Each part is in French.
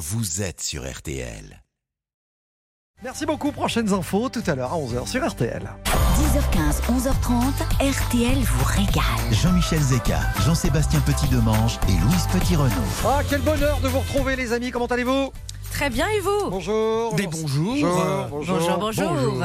vous êtes sur RTL. Merci beaucoup. Prochaines infos tout à l'heure à 11h sur RTL. 10h15, 11h30, RTL vous régale. Jean-Michel Zeka, Jean-Sébastien Petit-Demange et Louise Petit-Renaud. Ah, quel bonheur de vous retrouver, les amis. Comment allez-vous? Très bien, et vous? Bonjour. Des bonjours. Bonjour, Bonjour, bonjour.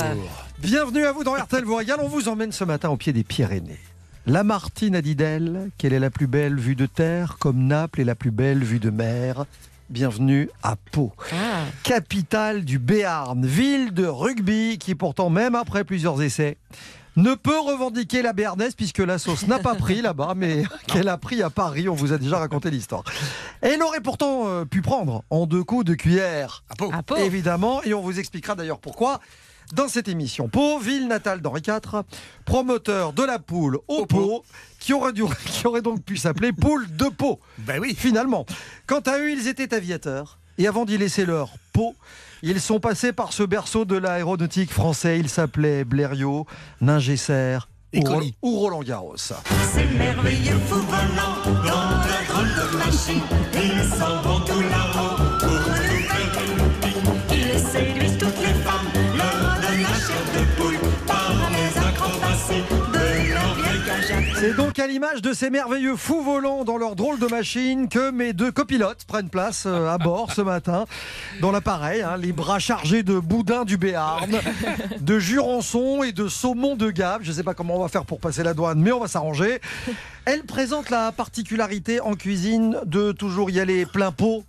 Bienvenue à vous dans RTL vous régale. On vous emmène ce matin au pied des Pyrénées. La Martine a dit d'elle qu'elle est la plus belle vue de terre, comme Naples est la plus belle vue de mer. Bienvenue à Pau, Ah, capitale du Béarn, ville de rugby qui pourtant, même après plusieurs essais, ne peut revendiquer la béarnaise puisque la sauce n'a pas pris là-bas, mais qu'elle a pris à Paris. On vous a déjà raconté l'histoire. Elle aurait pourtant euh, pu prendre en deux coups de cuillère À Pau. à Pau. Évidemment, et on vous expliquera d'ailleurs pourquoi dans cette émission. Pau, ville natale d'Henri IV, promoteur de la poule au Au pot, pot. Qui aurait, dû- qui aurait donc pu s'appeler poule de Pau, Ben oui. finalement. Quant à eux, ils étaient aviateurs, et avant d'y laisser leur peau, ils sont passés par ce berceau de l'aéronautique français. Ils s'appelaient Blériot, Ningesser ou, Ro- Colli. ou Roland Garros. C'est merveilleux fou volant dans la drôle de machine. Ils s'en vont tout là-haut C'est donc à l'image de ces merveilleux fous volants dans leur drôle de machine que mes deux copilotes prennent place euh, à bord ce matin dans l'appareil, hein, les bras chargés de boudin du Béarn, de jurançon et de saumon de Gap. Je ne sais pas comment on va faire pour passer la douane, mais on va s'arranger. Elle présente la particularité en cuisine de toujours y aller plein pot.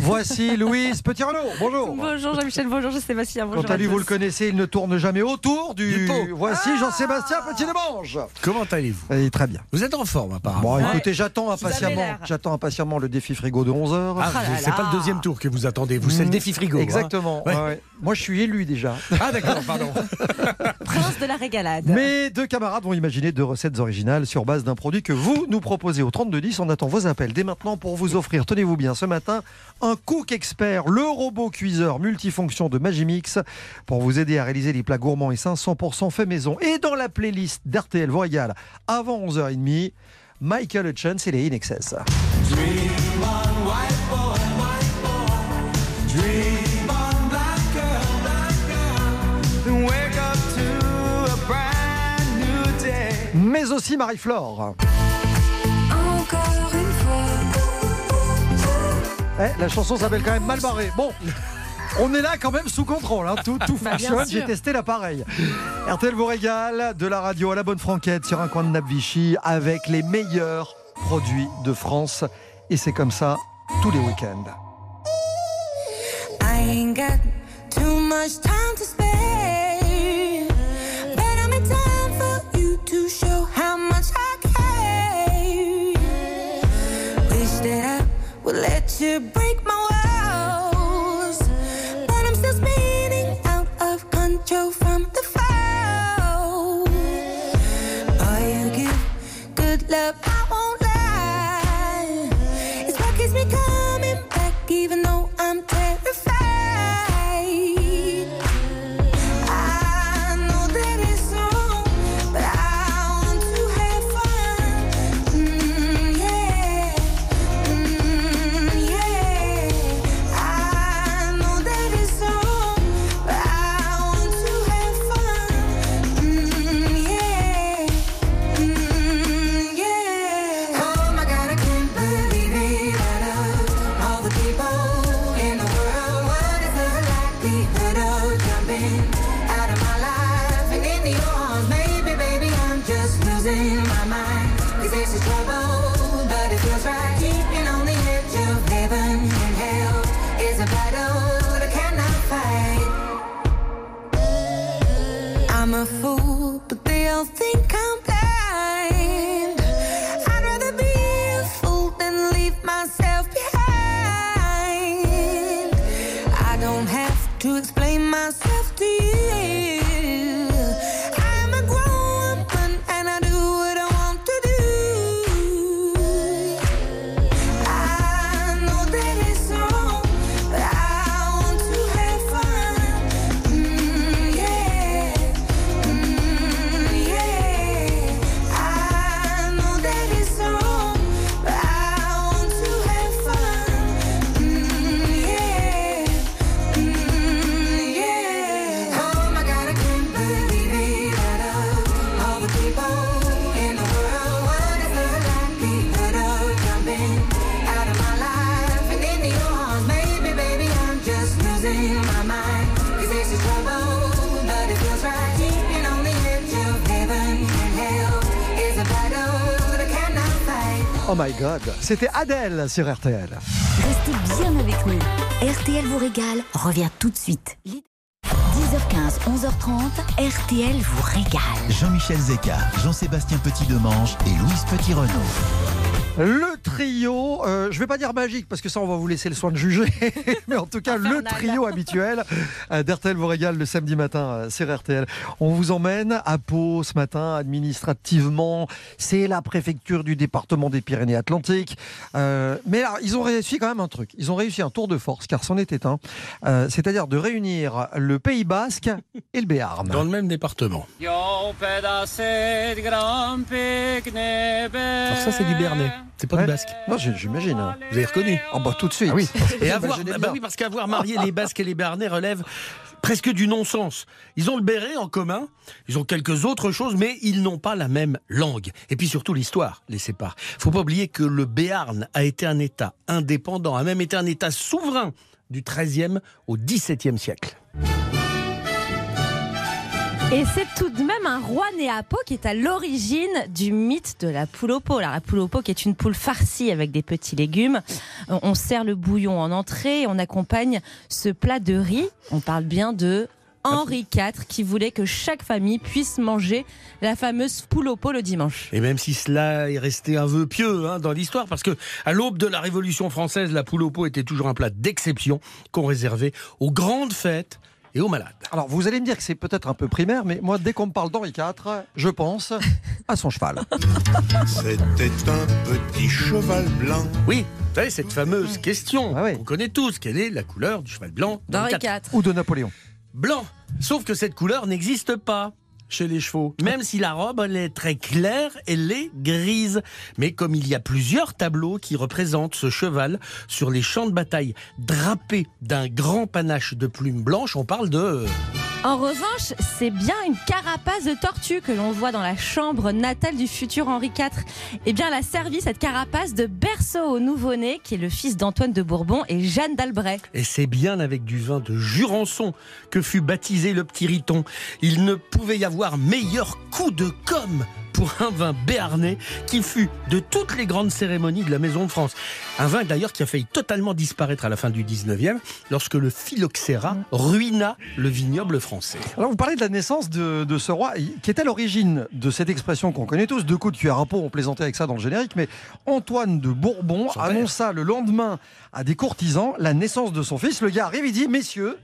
Voici Louise Petit-Renaud. Bonjour. Bonjour Jean-Michel, bonjour Sébastien, bonjour. Quant à lui, à vous le connaissez, il ne tourne jamais autour du. Du pot. Voici Jean-Sébastien Petit-Demange. Comment allez-vous Eh, Très bien. Vous êtes en forme apparemment. Bon, Ouais. écoutez, j'attends impatiemment, l'air. j'attends impatiemment le défi frigo de 11h. Ah, Ah là c'est pas le deuxième tour que vous attendez, vous c'est le défi frigo. hein. Exactement. Ouais. ouais, ouais. Moi, je suis élu déjà. Ah d'accord, pardon. Prince de la régalade. Mes deux camarades vont imaginer deux recettes originales sur base d'un produit que vous nous proposez au 3210. On attend vos appels dès maintenant pour vous offrir, tenez-vous bien, ce matin, un Cook Expert, le robot cuiseur multifonction de Magimix pour vous aider à réaliser les plats gourmands et 500% fait maison. Et dans la playlist d'RTL régale avant 11h30, Michael Hutchins et les In Excess. Mais aussi Marie-Flore. Eh, la chanson s'appelle quand même Mal barré. Bon, on est là quand même sous contrôle. hein. Tout, tout Bah, fonctionne. J'ai testé l'appareil. RTL vous régale de la radio à la bonne franquette sur un coin de Nap Vichy avec les meilleurs produits de France. Et c'est comme ça tous les week-ends. C'était Adèle sur RTL. Restez bien avec nous. RTL vous régale revient tout de suite. 10h15, 11h30, RTL vous régale. Jean-Michel Zeka, Jean-Sébastien Petit-Demange et Louise Petit-Renault. Le trio, euh, je vais pas dire magique parce que ça on va vous laisser le soin de juger, mais en tout cas le trio habituel euh, d'RTL vous régale le samedi matin euh, sur RTL. On vous emmène à Pau ce matin administrativement, c'est la préfecture du département des Pyrénées-Atlantiques. Euh, mais alors, ils ont réussi quand même un truc, ils ont réussi un tour de force car c'en était un, euh, c'est-à-dire de réunir le Pays Basque et le Béarn. Dans le même département. Alors ça, c'est du Béarnais. C'est pas Ouais. du basque. Moi j'imagine. Vous avez reconnu Oh bah tout de suite. Ah oui. Et avoir, bah oui, parce qu'avoir marié les Basques et les Béarnais relève presque du non-sens. Ils ont le béret en commun, ils ont quelques autres choses, mais ils n'ont pas la même langue. Et puis surtout l'histoire les sépare. Faut pas oublier que le Béarn a été un État indépendant, a même été un État souverain du XIIIe au XVIIe siècle. Et c'est tout de même un roi né à Pau qui est à l'origine du mythe de la poule au pot. Alors, la poule au pot qui est une poule farcie avec des petits légumes. On sert le bouillon en entrée et on accompagne ce plat de riz. On parle bien de Henri IV qui voulait que chaque famille puisse manger la fameuse poule au pot le dimanche. Et même si cela est resté un vœu pieux hein, dans l'histoire, parce que à l'aube de la Révolution française, la poule au pot était toujours un plat d'exception qu'on réservait aux grandes fêtes et aux malades. Alors, vous allez me dire que c'est peut-être un peu primaire, mais moi, dès qu'on me parle d'Henri IV, je pense à son cheval. C'était un petit cheval blanc. Oui, vous savez, cette fameuse question Ah oui. qu'on connaît tous, quelle est la couleur du cheval blanc D'Henri IV. Ou de Napoléon. Blanc. Sauf que cette couleur n'existe pas chez les chevaux. Même si la robe, elle est très claire, elle est grise. Mais comme il y a plusieurs tableaux qui représentent ce cheval sur les champs de bataille, drapé d'un grand panache de plumes blanches, on parle de... En revanche, c'est bien une carapace de tortue que l'on voit dans la chambre natale du futur Henri IV. Eh bien, elle a servi cette carapace de berceau au nouveau-né, qui est le fils d'Antoine de Bourbon et Jeanne d'Albret. Et c'est bien avec du vin de Jurançon que fut baptisé le petit Riton. Il ne pouvait y avoir meilleur coup de com' pour un vin béarnais qui fut de toutes les grandes cérémonies de la Maison de France. Un vin d'ailleurs qui a failli totalement disparaître à la fin du 19e lorsque le phylloxéra ruina le vignoble français. Alors, vous parlez de la naissance de, de ce roi, qui est à l'origine de cette expression qu'on connaît tous, deux coups de cuillère à peau, on plaisantait avec ça dans le générique, mais Antoine de Bourbon Son père. annonça le lendemain à des courtisans la naissance de son fils. Le gars arrive, il dit, messieurs,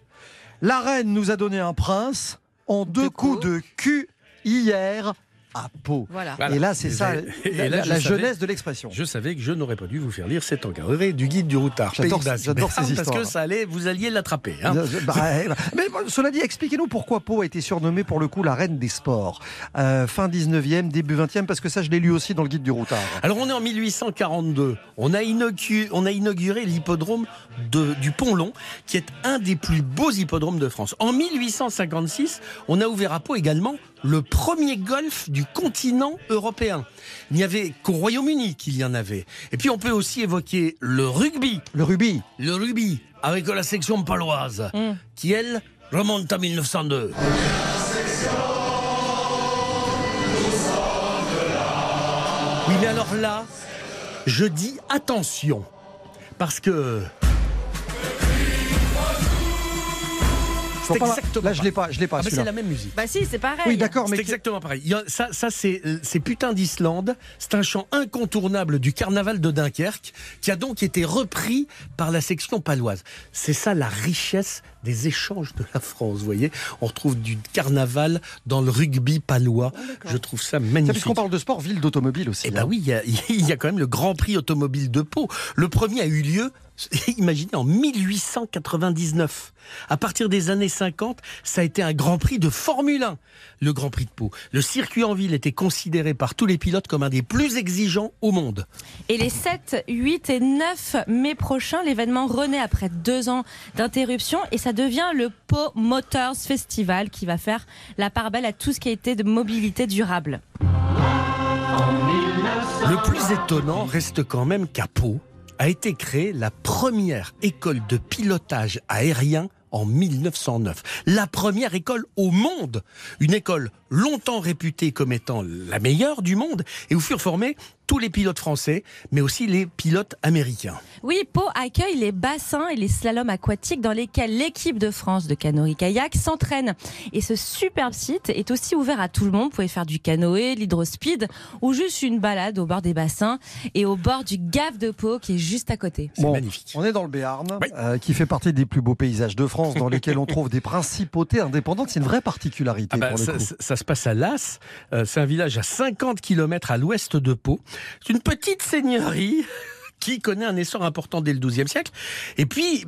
la reine nous a donné un prince en deux, coups. de cul hier à Pau. Voilà. Voilà. Et là, c'est ça, la, et là, la- je la savais- jeunesse de l'expression. Je savais que je n'aurais pas dû vous faire lire cet encadré du guide du routard. J'adore- ces Parce histoires. que ça allait, vous alliez l'attraper. hein. Bah, ouais, bah. Mais bon, cela dit, expliquez-nous pourquoi Pau a été surnommée pour le coup la reine des sports. Euh, fin 19e, début 20e, parce que ça, je l'ai lu aussi dans le guide du routard. Alors on est en 1842. On a, inauguré, on a inauguré l'hippodrome de- du Pont-Long, qui est un des plus beaux hippodromes de France. En 1856, on a ouvert à Pau également le premier golf du continent européen. Il n'y avait qu'au Royaume-Uni qu'il y en avait. Et puis on peut aussi évoquer le rugby. Le rubis. Le rugby, avec la section paloise, Mm. qui elle remonte à 1902. Oui, mais alors là, je dis attention, parce que Exactement Là, je l'ai pas, je l'ai pas. ah, mais c'est la même musique. Bah si, c'est pareil. Oui, d'accord, mais C'est exactement pareil. Il y a- ça, ça c'est, c'est Putain d'Islande. C'est un chant incontournable du carnaval de Dunkerque qui a donc été repris par la section paloise. C'est ça la richesse des échanges de la France, vous voyez. On retrouve du carnaval dans le rugby palois. Je trouve ça magnifique. Puisqu'on parle de sport, ville d'automobile aussi. Eh ben hein. oui, il y, a, il y a quand même le Grand Prix automobile de Pau. Le premier a eu lieu, imaginez, en 1899. À partir des années 50, ça a été un Grand Prix de Formule 1, le Grand Prix de Pau. Le circuit en ville était considéré par tous les pilotes comme un des plus exigeants au monde. Et les 7, 8 et 9 mai prochains, l'événement renaît après deux ans d'interruption et ça devient le Pau Motors Festival qui va faire la part belle à tout ce qui a été de mobilité durable. Le plus étonnant reste quand même qu'à Pau a été créée la première école de pilotage aérien en 1909. La première école au monde, une école longtemps réputée comme étant la meilleure du monde, et où furent formés tous les pilotes français, mais aussi les pilotes américains. Oui, Pau accueille les bassins et les slaloms aquatiques dans lesquels l'équipe de France de canoë-kayak s'entraîne. Et ce superbe site est aussi ouvert à tout le monde. Vous pouvez faire du canoë, l'hydrospeed ou juste une balade au bord des bassins et au bord du Gave de Pau qui est juste à côté. C'est magnifique. On est dans le Béarn, Oui. euh, qui fait partie des plus beaux paysages de France, dans lesquels on trouve des principautés indépendantes. C'est une vraie particularité Ah bah, pour le ça, coup. ça- ça se passe à Las. Euh, c'est un village à 50 km à l'ouest de Pau. C'est une petite seigneurie qui connaît un essor important dès le XIIe siècle. Et puis,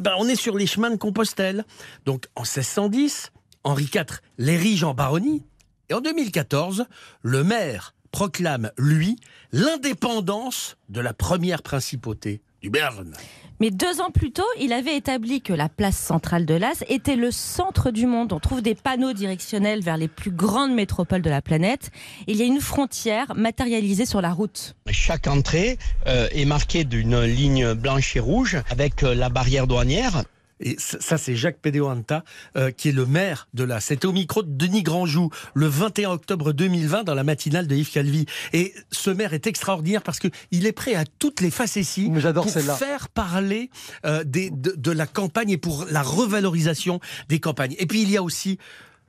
bah, on est sur les chemins de Compostelle. Donc, en 1610, Henri IV l'érige en baronnie. Et en 2014, le maire proclame, lui, l'indépendance de la première principauté du Béarn. Mais deux ans plus tôt, il avait établi que la place centrale de Las était le centre du monde. On trouve des panneaux directionnels vers les plus grandes métropoles de la planète. Il y a une frontière matérialisée sur la route. Chaque entrée euh, est marquée d'une ligne blanche et rouge avec euh, la barrière douanière. Et ça, c'est Jacques Pédéoanta, euh, qui est le maire de là. C'était au micro de Denis Grandjou, le 21 octobre 2020, dans la matinale de Yves Calvi. Et ce maire est extraordinaire parce que il est prêt à toutes les facéties pour faire parler euh, des, de, de la campagne et pour la revalorisation des campagnes. Et puis il y a aussi,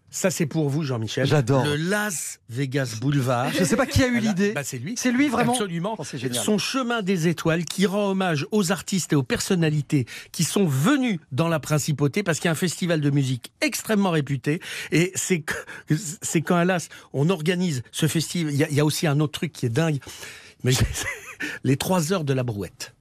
ça c'est pour vous Jean-Michel, J'adore. le Las Vegas Boulevard. Je ne sais pas qui a eu Voilà. l'idée. Bah, c'est lui. C'est lui vraiment Absolument. Oh, c'est génial. Son chemin des étoiles qui rend hommage aux artistes et aux personnalités qui sont venus dans la principauté parce qu'il y a un festival de musique extrêmement réputé et c'est c'est quand hélas on organise ce festival. Il y, y a aussi un autre truc qui est dingue. Mais les trois heures de la brouette.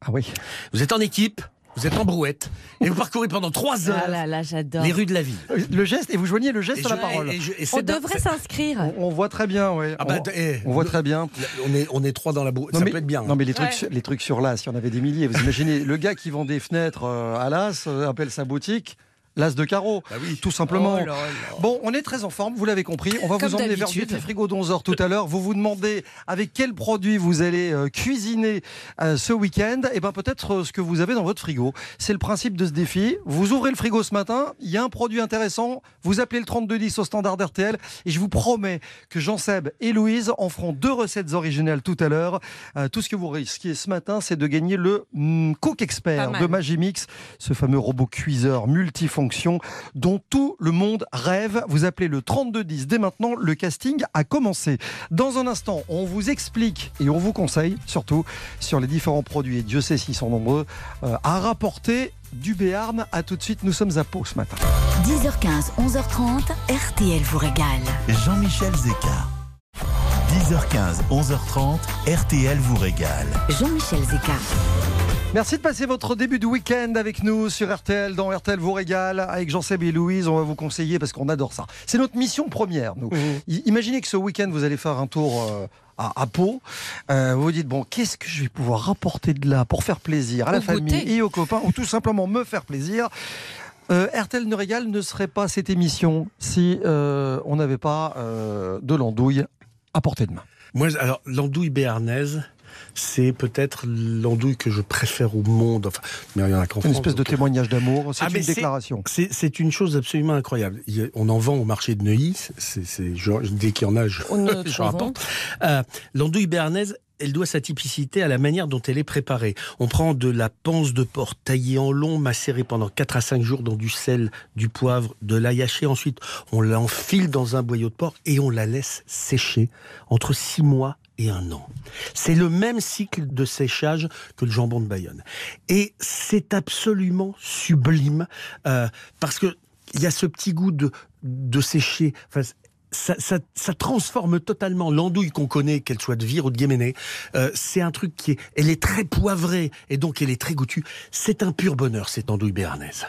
Ah oui. Vous êtes en équipe, vous êtes en brouette et vous parcourez pendant trois heures Ah là là, j'adore. les rues de la ville. Le geste, et vous joignez le geste Et à la parole. et- et je- et On devrait s'inscrire. On, on voit très bien, oui. Ah bah, on, eh, on voit très bien. On est, on est trois dans la brouette. Non, Ça mais, peut être bien. Non, mais les trucs, Ouais. les trucs sur l'As, il y en avait des milliers. Vous imaginez, le gars qui vend des fenêtres euh, à l'As euh, appelle sa boutique l'As de carreau. Bah oui. Tout simplement. Oh là là. Bon, on est très en forme, vous l'avez compris. On va Comme vous emmener vers. Beauty Frigo d'11h tout à l'heure. Vous vous demandez avec quel produit vous allez euh, cuisiner euh, ce week-end. Et ben peut-être euh, ce que vous avez dans votre frigo. C'est le principe de ce défi. Vous ouvrez le frigo ce matin, il y a un produit intéressant. Vous appelez le 3210 au standard RTL. Et je vous promets que Jean-Seb et Louise en feront deux recettes originales tout à l'heure. Euh, tout ce que vous risquez ce matin, c'est de gagner le mm, Cook Expert de Magimix, ce fameux robot cuiseur dont tout le monde rêve. Vous appelez le 3210 dès maintenant, le casting a commencé. Dans un instant, on vous explique et on vous conseille surtout sur les différents produits, et Dieu sait s'ils sont nombreux, euh, à rapporter du Béarn. À tout de suite, nous sommes à Pau ce matin. 10h15, 11h30, RTL vous régale. Jean-Michel Zeka. 10h15, 11h30, RTL vous régale. Jean-Michel Zeka. Merci de passer votre début de week-end avec nous sur RTL, dans RTL vous régale, avec Jean-Seb et Louise. On va vous conseiller parce qu'on adore ça. C'est notre mission première, nous. I- Imaginez que ce week-end, vous allez faire un tour euh, à, à Pau. Euh, vous vous dites, bon, qu'est-ce que je vais pouvoir rapporter de là pour faire plaisir à la famille et aux copains, ou tout simplement me faire plaisir euh, RTL ne régale ne serait pas cette émission si euh, on n'avait pas euh, de l'andouille à portée de main. Moi, alors, l'andouille béarnaise, c'est peut-être l'andouille que je préfère au monde. Enfin, mais il y en a qu'en une France, espèce de donc, témoignage d'amour, c'est Ah, une déclaration. C'est une chose absolument incroyable. On en vend au marché de Neuilly. c'est- c'est- je- dès qu'il y en a, je, je rapporte. Euh, L'andouille béarnaise, elle doit sa typicité à la manière dont elle est préparée. On prend de la panse de porc taillée en long, macérée pendant 4 à 5 jours dans du sel, du poivre, de l'ail haché. Ensuite, on l'enfile dans un boyau de porc et on la laisse sécher entre 6 mois et un an. C'est le même cycle de séchage que le jambon de Bayonne. Et c'est absolument sublime euh, parce que il y a ce petit goût de, sécher. Enfin, ça transforme totalement l'andouille qu'on connaît, qu'elle soit de vire ou de guéméné. Euh, c'est un truc qui est, elle est très poivrée et donc elle est très goûtue. C'est un pur bonheur cette andouille béarnaise.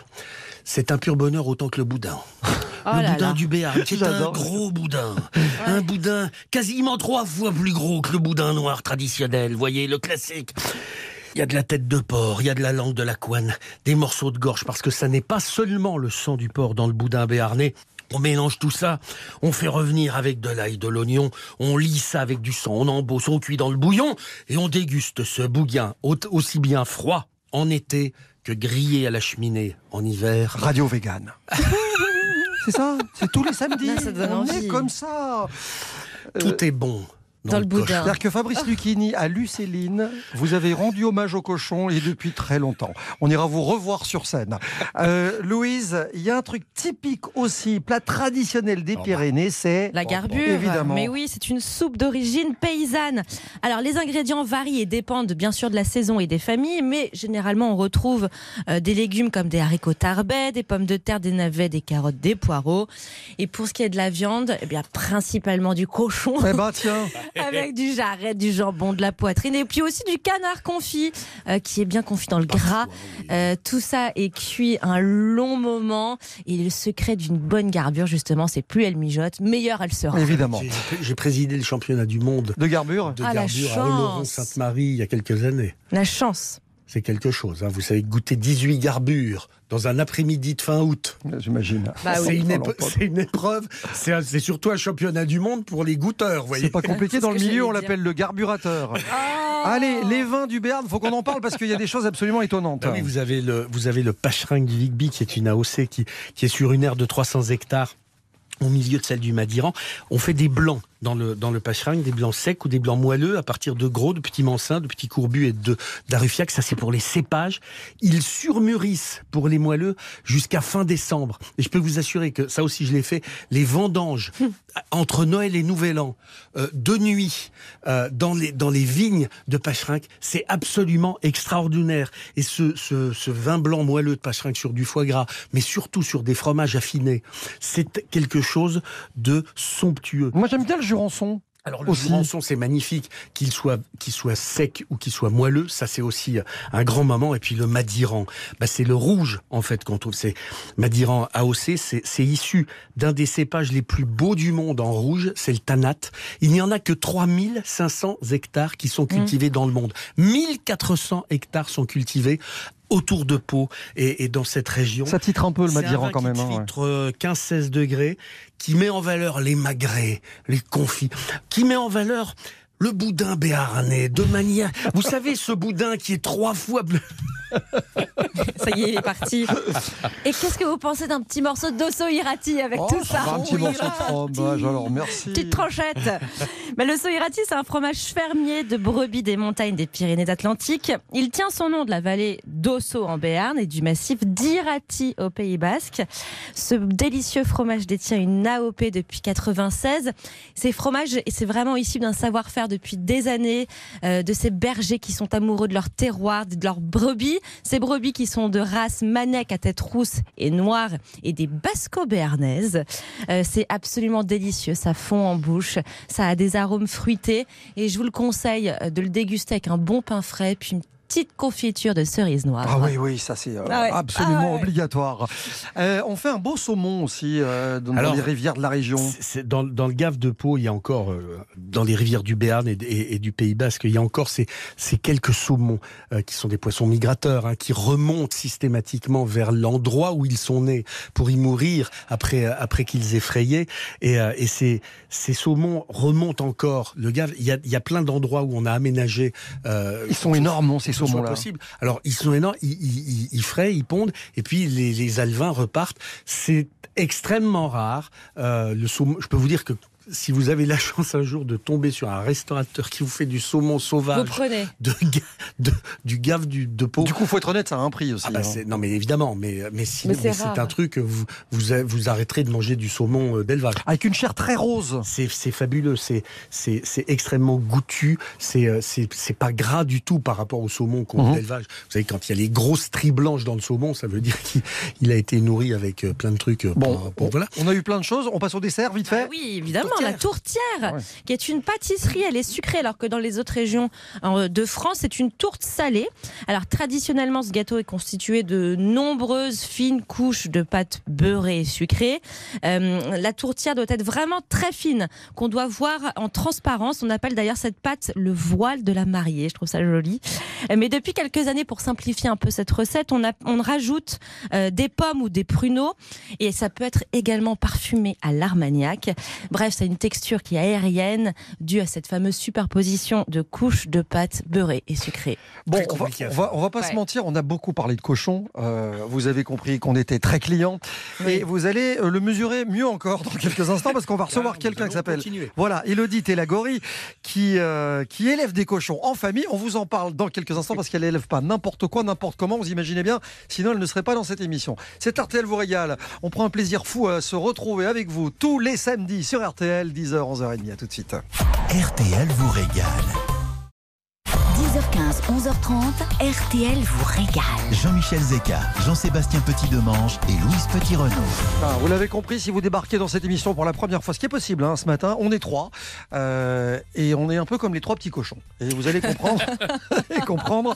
C'est un pur bonheur autant que le boudin. Oh le là boudin là. du Béarn, qui est un gros boudin. Un boudin quasiment trois fois plus gros que le boudin noir traditionnel, voyez, le classique. Il y a de la tête de porc, il y a de la langue de la couenne, des morceaux de gorge, parce que ça n'est pas seulement le sang du porc dans le boudin béarnais. On mélange tout ça, on fait revenir avec de l'ail, de l'oignon, on lit ça avec du sang, on embosse, on cuit dans le bouillon, et on déguste ce bouillon au- aussi bien froid en été que griller à la cheminée en hiver. Radio vegan. C'est ça, c'est tous les samedis. Non, ça donne On est envie. comme ça. Tout est bon. Dans le boudin. C'est-à-dire que Fabrice Lucchini à Lucéline, vous avez rendu hommage au cochon et depuis très longtemps. On ira vous revoir sur scène. Euh, Louise, il y a un truc typique aussi, plat traditionnel des Pyrénées, c'est La garbure, Évidemment. mais oui, c'est une soupe d'origine paysanne. Alors, les ingrédients varient et dépendent bien sûr de la saison et des familles, mais généralement, on retrouve euh, des légumes comme des haricots tarbais, des pommes de terre, des navets, des carottes, des poireaux. Et pour ce qui est de la viande, eh bien, principalement du cochon. Eh ben tiens, Avec du jarret, du jambon, de la poitrine et puis aussi du canard confit euh, qui est bien confit dans le gras. Euh, tout ça est cuit un long moment et le secret d'une bonne garbure justement, c'est plus elle mijote, meilleure elle sera. évidemment. J'ai- présidé le championnat du monde De garbure de Ah, garbure à chance. Oloron-Sainte-Marie il y a quelques années. La chance. C'est quelque chose. hein. Vous savez, goûter 18 garbures dans un après-midi de fin août. J'imagine. Bah oui. c'est une, c'est épreuve. C'est surtout un championnat du monde pour les goûteurs, vous voyez. C'est pas compliqué dans le milieu, on l'appelle le garburateur. Oh. Allez, les vins du Béarn, faut qu'on en parle parce qu'il y a des choses absolument étonnantes. Ah oui, vous avez le, vous avez le Pacheringue du Vigby, qui est une AOC qui, qui est sur une aire de 300 hectares au milieu de celle du Madiran. On fait des blancs dans le, dans le des blancs secs ou des blancs moelleux à partir de gros, de petits mansins, de petits courbus et de d'Arufiac. Ça, c'est pour les cépages. Ils surmûrissent pour les moelleux jusqu'à fin décembre. Et je peux vous assurer que ça aussi, je l'ai fait. Les vendanges entre Noël et Nouvel An, euh, de nuit, euh, dans, les, dans les vignes de Pacherinck, c'est absolument extraordinaire. Et ce, ce, ce vin blanc moelleux de Pacherinck sur du foie gras, mais surtout sur des fromages affinés, c'est quelque chose de somptueux. Moi j'aime bien le Jurançon. Alors le jurançon, c'est magnifique, qu'il soit, qu'il soit sec ou qu'il soit moelleux, ça c'est aussi un grand moment. Et puis le madiran, bah, c'est le rouge en fait qu'on trouve. C'est madiran AOC, c'est, c'est issu d'un des cépages les plus beaux du monde en rouge, c'est le tanat. Il n'y en a que 3500 hectares qui sont cultivés dans le monde. 1400 hectares sont cultivés autour de Pau et, et dans cette région. Ça titre un peu le Madiran quand même. hein, ouais. filtre, euh, 15-16 degrés, qui met en valeur les magrets, les confits, qui met en valeur le boudin béarnais de manière. Vous savez, ce boudin qui est trois fois bleu. Ça y est, il est parti. Et qu'est-ce que vous pensez d'un petit morceau d'osso irati avec Oh, tout ça un petit morceau de fromage, alors merci. Petite tranchette. Mais le soirati, c'est un fromage fermier de brebis des montagnes des Pyrénées-Atlantiques. Il tient son nom de la vallée d'Osso en Béarn et du massif d'Irati au Pays Basque. Ce délicieux fromage détient une AOP depuis 96. Ces fromages, et c'est vraiment issu d'un savoir-faire depuis des années euh, de ces bergers qui sont amoureux de leur terroir, de leurs brebis. Ces brebis qui sont de race manec à tête rousse et noire et des basco-béarnaises. Euh, c'est absolument délicieux, ça fond en bouche, ça a des arômes fruités et je vous le conseille euh, de le déguster avec un bon pain frais puis une petite confiture de cerise noire. Ah oui, oui, ça c'est euh, Ah ouais. absolument Ah ouais. obligatoire. Euh, on fait un beau saumon aussi euh, dans, Alors, les rivières de la région. C'est- dans, dans le gave de Pau, il y a encore, euh, dans les rivières du Béarn et, et- et du Pays Basque, il y a encore ces, ces quelques saumons euh, qui sont des poissons migrateurs, hein, qui remontent systématiquement vers l'endroit où ils sont nés pour y mourir après, euh, après qu'ils aient frayé. Et, euh, et ces, ces saumons remontent encore. Le gave, il y a, il y a plein d'endroits où on a aménagé. euh, Ils sont énormes, non, ces saumons-là possible. Alors, ils sont énormes, ils, ils, ils- ils fraient, ils pondent, et puis les, les alevins repartent. C'est extrêmement rare. Euh, le saumon, je peux vous dire que si vous avez la chance un jour de tomber sur un restaurateur qui vous fait du saumon Vous sauvage, prenez. de, ga- de- du gave du, de Pau. Du coup, faut être honnête, ça a un prix aussi. Ah bah hein. non mais évidemment, mais, mais sinon Mais c'est mais c'est rare. un truc que vous, vous, a- vous arrêterez de manger du saumon euh, d'élevage. Avec une chair très rose. C'est c'est fabuleux, c'est c'est c'est extrêmement goûtu, c'est euh, c'est c'est pas gras du tout par rapport au saumon qu'on Mhm. d'élevage. Vous savez quand il y a les grosses stries blanches dans le saumon, ça veut dire qu'il il a été nourri avec euh, plein de trucs. Bon, pour- pour- on, voilà. on a eu plein de choses. On passe au dessert, vite fait? Ah oui, évidemment. La tourtière, Ouais. qui est une pâtisserie, elle est sucrée, alors que dans les autres régions euh, de France, c'est une tourte salée. Alors traditionnellement, ce gâteau est constitué de nombreuses fines couches de pâte beurrée et sucrée. Euh, la tourtière doit être vraiment très fine, qu'on doit voir en transparence. On appelle d'ailleurs cette pâte le voile de la mariée. Je trouve ça joli. Mais depuis quelques années, pour simplifier un peu cette recette, on, a- on rajoute euh, des pommes ou des pruneaux et ça peut être également parfumé à l'armagnac. Bref, c'est une texture qui est aérienne due à cette fameuse superposition de couches de pâte beurrée et sucrée. Bon, on va, compliqué à on va, on va pas se mentir, on a beaucoup parlé de cochon. Euh, vous avez compris qu'on était très clients. Et vous allez euh, le mesurer mieux encore dans quelques instants parce qu'on va recevoir quelqu'un qui s'appelle voilà, Elodie Télagori qui, euh, qui élève des cochons en famille. On vous en parle dans quelques instants parce qu'elle élève pas n'importe quoi, n'importe comment. Vous imaginez bien, sinon elle ne serait pas dans cette émission. C'est RTL vous régale. On prend un plaisir fou à se retrouver avec vous tous les samedis sur RTL, 10h, 11h30. À tout de suite. RTL vous régale. 10h15, 11h30, RTL vous régale. Jean-Michel Zeka, Jean-Sébastien Petit-Demange et Louise Petit-Renaud. Ah, vous l'avez compris, si vous débarquez dans cette émission pour la première fois, ce qui est possible hein, ce matin, on est trois euh, et on est un peu comme les trois petits cochons. Et vous allez comprendre, et comprendre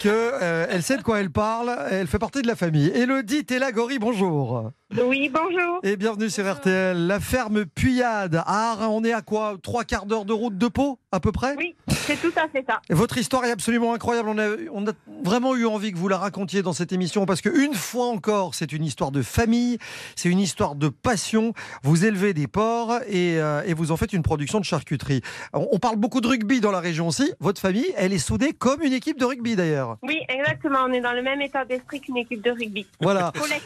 que euh, elle sait de quoi elle parle. Elle fait partie de la famille. Elodie Télagori, bonjour Oui, bonjour. et bienvenue sur RTL. La ferme Puyade à Arin, on est à quoi Trois quarts d'heure de route de Pau, à peu près? Oui, c'est tout à fait ça. Et Votre histoire est absolument incroyable. On a, on a vraiment eu envie que vous la racontiez dans cette émission parce qu'une fois encore, c'est une histoire de famille, c'est une histoire de passion. Vous élevez des porcs et, euh, et vous en faites une production de charcuterie. On, on parle beaucoup de rugby dans la région aussi. Votre famille, elle est soudée comme une équipe de rugby d'ailleurs. Oui, exactement. On est dans le même état d'esprit qu'une équipe de rugby. Voilà. Collectif.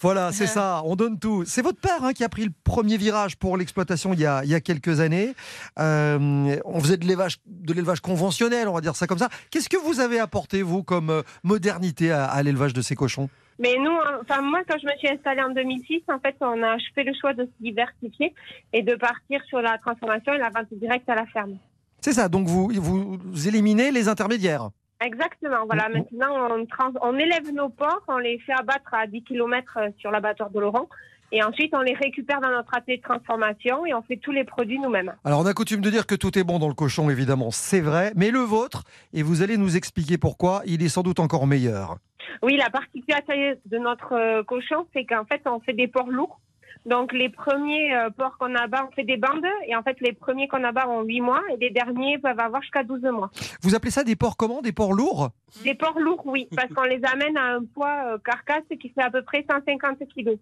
Voilà, c'est ça, on donne tout. C'est votre père hein, qui a pris le premier virage pour l'exploitation il, y a- il y a quelques années. Euh, on faisait de l'élevage, conventionnel, on va dire ça comme ça. Qu'est-ce que vous avez apporté, vous, comme euh, modernité à, à l'élevage de ces cochons? Mais nous, enfin moi, quand je me suis installée en 2006, en fait, on a fait le choix de se diversifier et de partir sur la transformation et la vente directe à la ferme. C'est ça, donc vous, vous éliminez les intermédiaires. Exactement. Voilà. Maintenant, on, trans- on élève nos porcs, on les fait abattre à 10 km sur l'abattoir de Laurent. Et ensuite, on les récupère dans notre atelier de transformation et on fait tous les produits nous-mêmes. Alors, on a coutume de dire que tout est bon dans le cochon, évidemment, c'est vrai, mais le vôtre, et vous allez nous expliquer pourquoi, il est sans doute encore meilleur. Oui, la particularité de notre euh, cochon, c'est qu'en fait, on fait des porcs lourds. Donc, les premiers euh, porcs qu'on abat, on fait des bandes. Et en fait, les premiers qu'on abat ont 8 mois et les derniers peuvent avoir jusqu'à 12 mois. Vous appelez ça des porcs comment? Des porcs lourds? Des porcs lourds, oui, parce qu'on les amène à un poids euh, carcasse qui fait à peu près 150 kilos,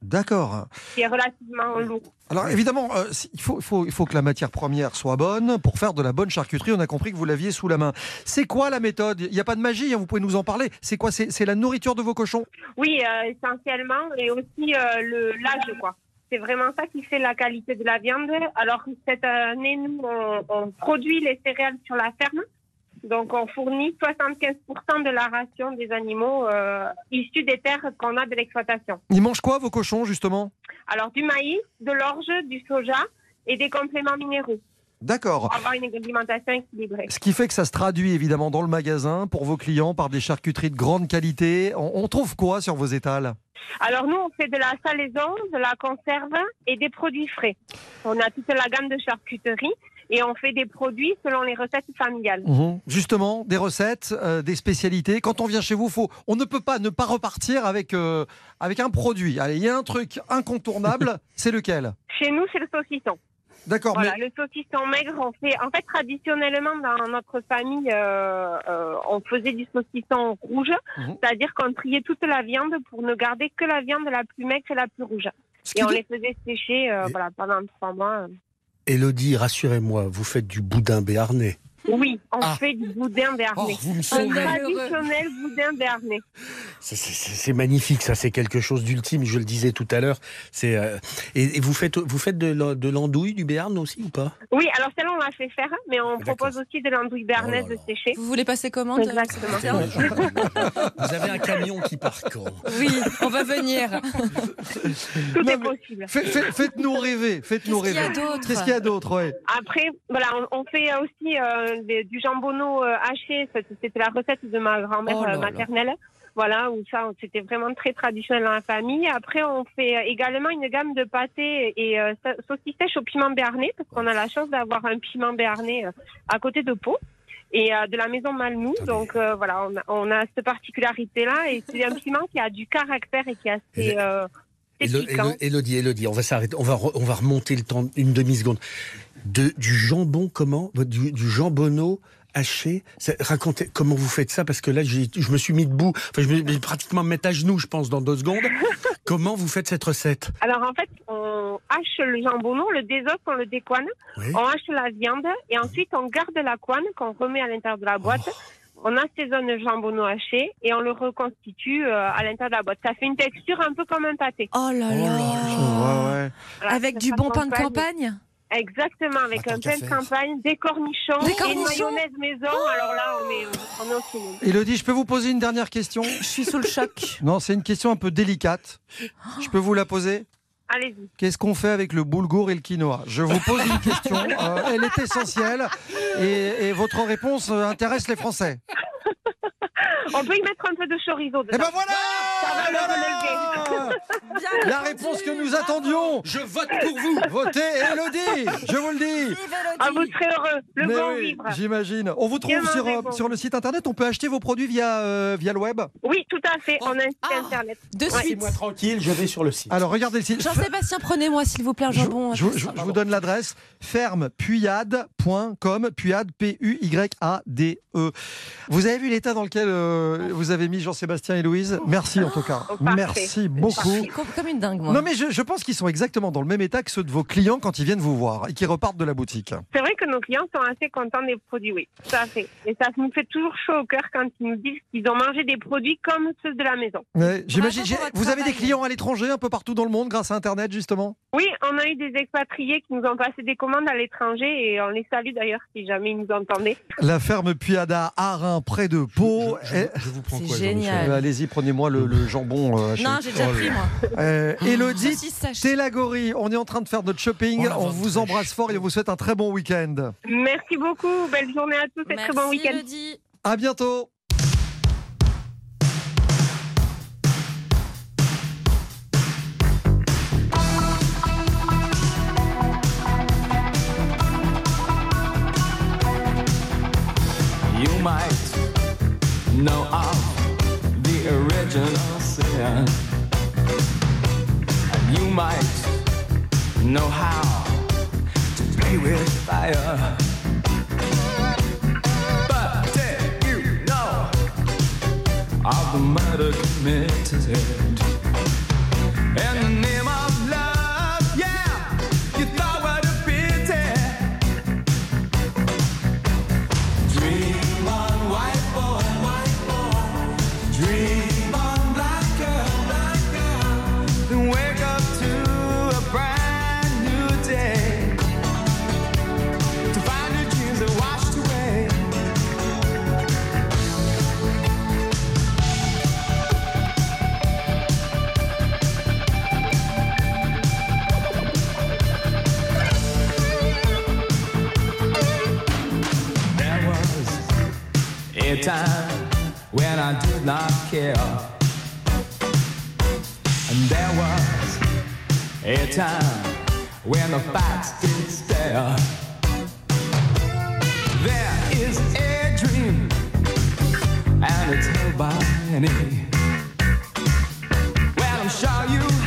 D'accord. qui est relativement lourd. Alors évidemment, euh, il, faut, il faut- il faut que la matière première soit bonne pour faire de la bonne charcuterie. On a compris que vous l'aviez sous la main. C'est quoi la méthode? Il n'y a pas de magie, hein, vous pouvez nous en parler. C'est quoi? C'est la nourriture de vos cochons? Oui, euh, essentiellement, et aussi euh, l'âge, quoi. C'est vraiment ça qui fait la qualité de la viande. Alors cette année, nous, on, on produit les céréales sur la ferme. Donc, on fournit 75% de la ration des animaux euh, issus des terres qu'on a de l'exploitation. Ils mangent quoi vos cochons justement? Alors, du maïs, de l'orge, du soja et des compléments minéraux D'accord. pour avoir une alimentation équilibrée. Ce qui fait que ça se traduit évidemment dans le magasin pour vos clients par des charcuteries de grande qualité. On, on trouve quoi sur vos étals? Alors, nous, on fait de la salaison, de la conserve et des produits frais. On a toute la gamme de charcuterie et on fait des produits selon les recettes familiales. Mhm. Justement, des recettes, euh, des spécialités. Quand on vient chez vous, faut, on ne peut pas ne pas repartir avec, euh, avec un produit. Allez, il y a un truc incontournable, c'est lequel? Chez nous, c'est le saucisson. D'accord, Voilà, mais le saucisson maigre, on fait. En fait, traditionnellement, dans notre famille, euh, euh, on faisait du saucisson rouge, Mhm. c'est-à-dire qu'on triait toute la viande pour ne garder que la viande la plus maigre et la plus rouge. ce Et on les faisait sécher euh, Et- voilà, pendant trois mois. Elodie, rassurez-moi, vous faites du boudin béarnais. Oui, on Ah. fait du boudin béarnais. vous me Un traditionnel boudin béarnais. C'est- C'est c'est magnifique, ça c'est quelque chose d'ultime, je le disais tout à l'heure. C'est euh, et, et vous faites vous faites de de l'andouille du Béarn aussi ou pas? Oui, alors celle-là, on l'a fait faire, mais on propose aussi de l'andouille béarnaise Oh séchée. Vous voulez passer commande? Exactement. Vous avez un camion qui part quand? Oui, on va venir. Tout Non, est possible. Fait- fait- Faites-nous rêver, faites-nous Qu'est-ce qu'il y a rêver. d'autre? Qu'est-ce qu'il y a d'autre? Ouais. Après, voilà, on, on fait aussi euh, des- du jambonneau euh, haché. C'était la recette de ma grand-mère Oh euh, là. maternelle. Voilà, où ça, c'était vraiment très traditionnel dans la famille. Après, on fait euh, également une gamme de pâtés et euh, sa- saucisses sèches au piment béarnais, parce qu'on a la chance d'avoir un piment béarnais euh, à côté de Pau et euh, de la maison Malnou. Donc euh, voilà, on a, on a cette particularité-là et c'est un piment qui a du caractère et qui est assez euh, Élodie, Élodie, on va s'arrêter, on va, re- on va remonter le temps une demi-seconde. De, du jambon, comment du, du jambonneau haché Racontez comment vous faites ça, parce que là, je me suis mis debout, enfin, je vais pratiquement me mettre à genoux, je pense, dans deux secondes. Comment vous faites cette recette? Alors en fait, on hache le jambonneau, le désosse, on le décoine, Oui. on hache la viande et ensuite on garde la coine qu'on remet à l'intérieur de la boîte. Oh. On assaisonne le jambonneau haché et on le reconstitue euh, à l'intérieur de la boîte. Ça fait une texture un peu comme un pâté. Oh là là. Ouais, ouais. Voilà, Avec du bon pain de campagne? Exactement, avec Ah, un pain de campagne, des cornichons, Des et une cornichons mayonnaise maison. Alors là, on est, on est au cinéma. Elodie, je peux vous poser une dernière question? Je suis sous le choc. Non, c'est une question un peu délicate. Je peux vous la poser? Allez-y. Qu'est-ce qu'on fait avec le boulgour et le quinoa? Je vous pose une question. euh, elle est essentielle et, et votre réponse euh, intéresse les Français. On peut y mettre un peu de chorizo dedans. Eh ben voilà Ça va le Voilà Bien La réponse que nous attendions Je vote pour vous Votez Elodie Je vous le dis Ah, vous serez heureux. Le Mais bon oui, vivre. J'imagine. On vous trouve sur, euh, sur le site internet. On peut acheter vos produits via, euh, via le web? Oui, tout à fait. On a un site Ah. internet. De Ouais. suite. Laissez-moi tranquille, je vais sur le site. Alors regardez le site. Jean-Sébastien, prenez-moi s'il vous plaît un Je, jambon. je- je- je vous donne l'adresse fermepuyade.com Puyade P-U-Y-A-D-E. E. Vous avez vu l'état dans lequel euh, vous avez mis Jean-Sébastien et Louise? Merci en tout cas. Oh, parfait. Merci beaucoup. Comme, comme une dingue, moi. Non mais je, je pense qu'ils sont exactement dans le même état que ceux de vos clients quand ils viennent vous voir et qui repartent de la boutique. C'est vrai que nos clients sont assez contents des produits, oui. Tout à fait. Et ça nous fait toujours chaud au cœur quand ils nous disent qu'ils ont mangé des produits comme ceux de la maison. Ouais, J'imagine. Vous avez des clients à l'étranger, un peu partout dans le monde, grâce à Internet justement. Oui, on a eu des expatriés qui nous ont passé des commandes à l'étranger et on les salue d'ailleurs si jamais ils nous entendaient. La ferme Puyada à Rhin, près de Pau. Je, Et- je vous prends C'est quoi, génial. Euh, Allez-y, prenez-moi le, le jambon euh. Non, j'ai déjà Oh pris, moi. Euh, sèche. Télagori, on est en train de faire notre shopping. Oh, on vous embrasse fort et on vous souhaite un très bon week-end. Merci beaucoup. Belle journée à tous et très bon Merci, week-end. Elodie. À bientôt. Know of the original sin. And you might know how to play with fire. But did you know of the murder committed? In a time when I did not care. And there was a time when the facts did stare. There is a dream, and it's held by many. Well, I'm sure you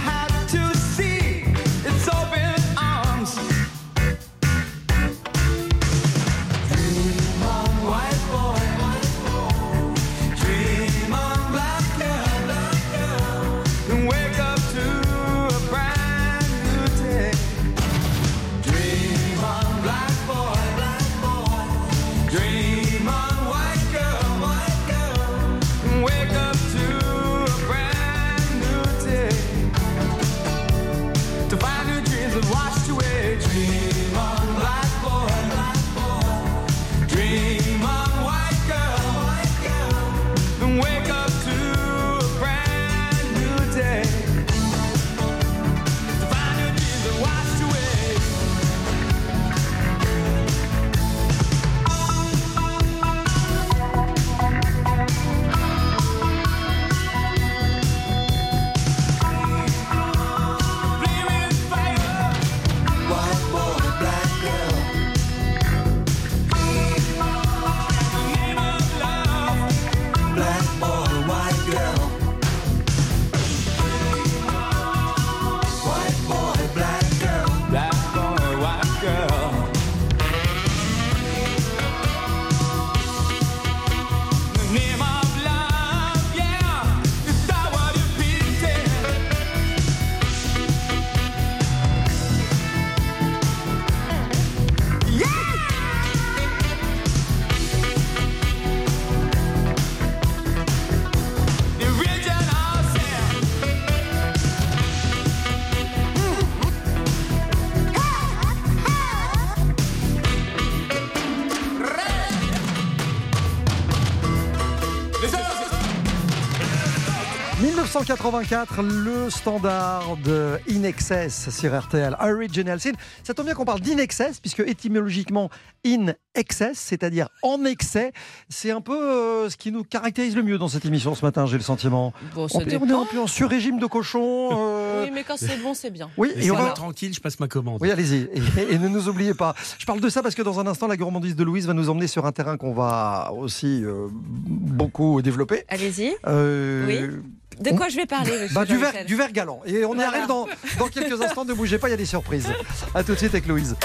1984, le standard de In Excess sur RTL, Original Sin. Ça tombe bien qu'on parle d'In Excess, puisque étymologiquement, In Excess, c'est-à-dire en excès, c'est un peu euh, ce qui nous caractérise le mieux dans cette émission ce matin, j'ai le sentiment. Bon, On, est un peu en sur-régime de cochon. euh, Oui, mais quand c'est bon, c'est bien. Oui, Mais et on va... va tranquille, je passe ma commande. Oui, allez-y. Et, et ne nous oubliez pas. Je parle de ça parce que dans un instant, la gourmandise de Louise va nous emmener sur un terrain qu'on va aussi euh, beaucoup développer. Allez-y. Euh, Oui. De quoi je vais parler monsieur bah, du, verre, Jean-Michel du verre galant. Et on y Voilà. arrive dans, dans quelques instants. Ne bougez pas, il y a des surprises. A tout de suite avec Louise.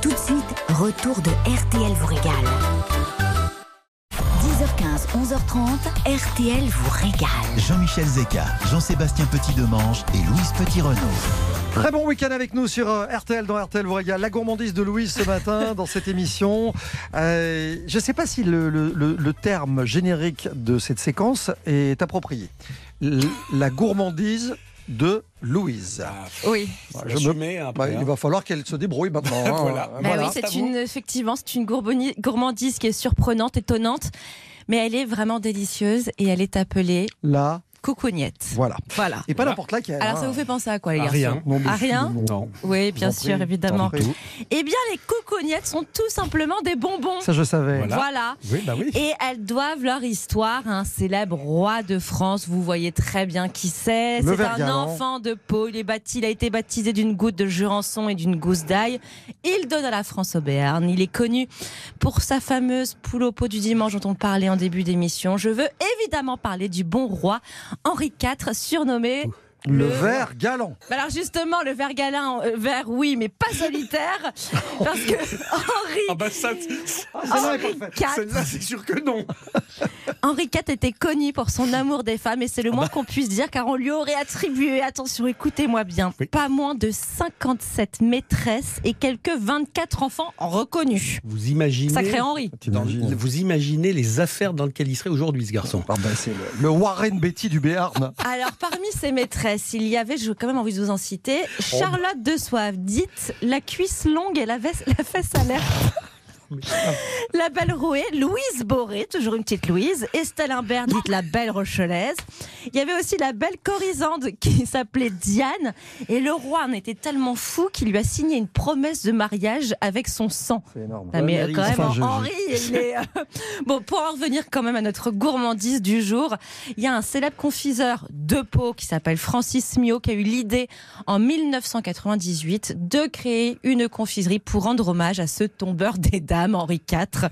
Tout de suite, retour de RTL vous régale. 10h15, 11h30, RTL vous régale. Jean-Michel Zeka, Jean-Sébastien Petit-Demange et Louise Petit-Renaud. Très bon week-end avec nous sur euh, RTL dans RTL vous régale. La gourmandise de Louise ce matin dans cette émission. Euh, je ne sais pas si le, le- le- le terme générique de cette séquence est approprié. L- La gourmandise de Louise. Oui. Bah, Je me mets après. Bah, hein. il va falloir qu'elle se débrouille maintenant. hein. Voilà. Bah Voilà. oui, c'est une, effectivement, c'est une gourmandise qui est surprenante, étonnante, mais elle est vraiment délicieuse et elle est appelée Là, coucougnette. voilà. Voilà. Et pas n'importe laquelle. Alors hein. ça vous fait penser à quoi les À garçons rien. Non, À rien Non. Oui, bien sûr, prie, évidemment. Eh bien, les coucougnettes sont tout simplement des bonbons. Ça, je savais. Voilà. Voilà. Oui, bah oui. Et elles doivent leur histoire à un célèbre roi de France. Vous voyez très bien qui c'est. C'est un galant. enfant de Pau. Il, est bâti, il a été baptisé d'une goutte de Jurançon et d'une gousse d'ail. Il donne à la France au Béarn. Il est connu pour sa fameuse poule au pot du dimanche dont on parlait en début d'émission. Je veux évidemment parler du bon roi Henri IV, surnommé Le verre galant. bah alors justement, le ver galin, euh, vert oui, mais pas solitaire, parce que Henri, Ah bah ça. IV, celle-là, c'est sûr que non. Henri IV était connu pour son amour des femmes et c'est le Ah moins bah. qu'on puisse dire car on lui aurait attribué, attention écoutez-moi bien, Oui. pas moins de 57 maîtresses et quelques 24 enfants reconnus. Vous imaginez. Sacré Henri. dans- vous imaginez les affaires dans lesquelles il serait aujourd'hui, ce garçon. Ah bah, c'est le, le Warren Betty du Béarn. Alors parmi ces maîtresses, il y avait, j'ai quand même envie de vous en citer, Oh. Charlotte de Soif, dite la cuisse longue et la, veste- la fesse à l'air. La belle rouée, Louise Boré, toujours une petite Louise, Estelle Imbert, dite la belle rochelaise. Il y avait aussi la belle Corisande qui s'appelait Diane. Et le roi en était tellement fou qu'il lui a signé une promesse de mariage avec son sang. C'est énorme. Ah, mais quand même, enfin, je- je- Henri, il est. euh, Bon, pour en revenir quand même à notre gourmandise du jour, il y a un célèbre confiseur de Pau qui s'appelle Francis Mio qui a eu l'idée en 1998 de créer une confiserie pour rendre hommage à ce tombeur des dames, Henri IV.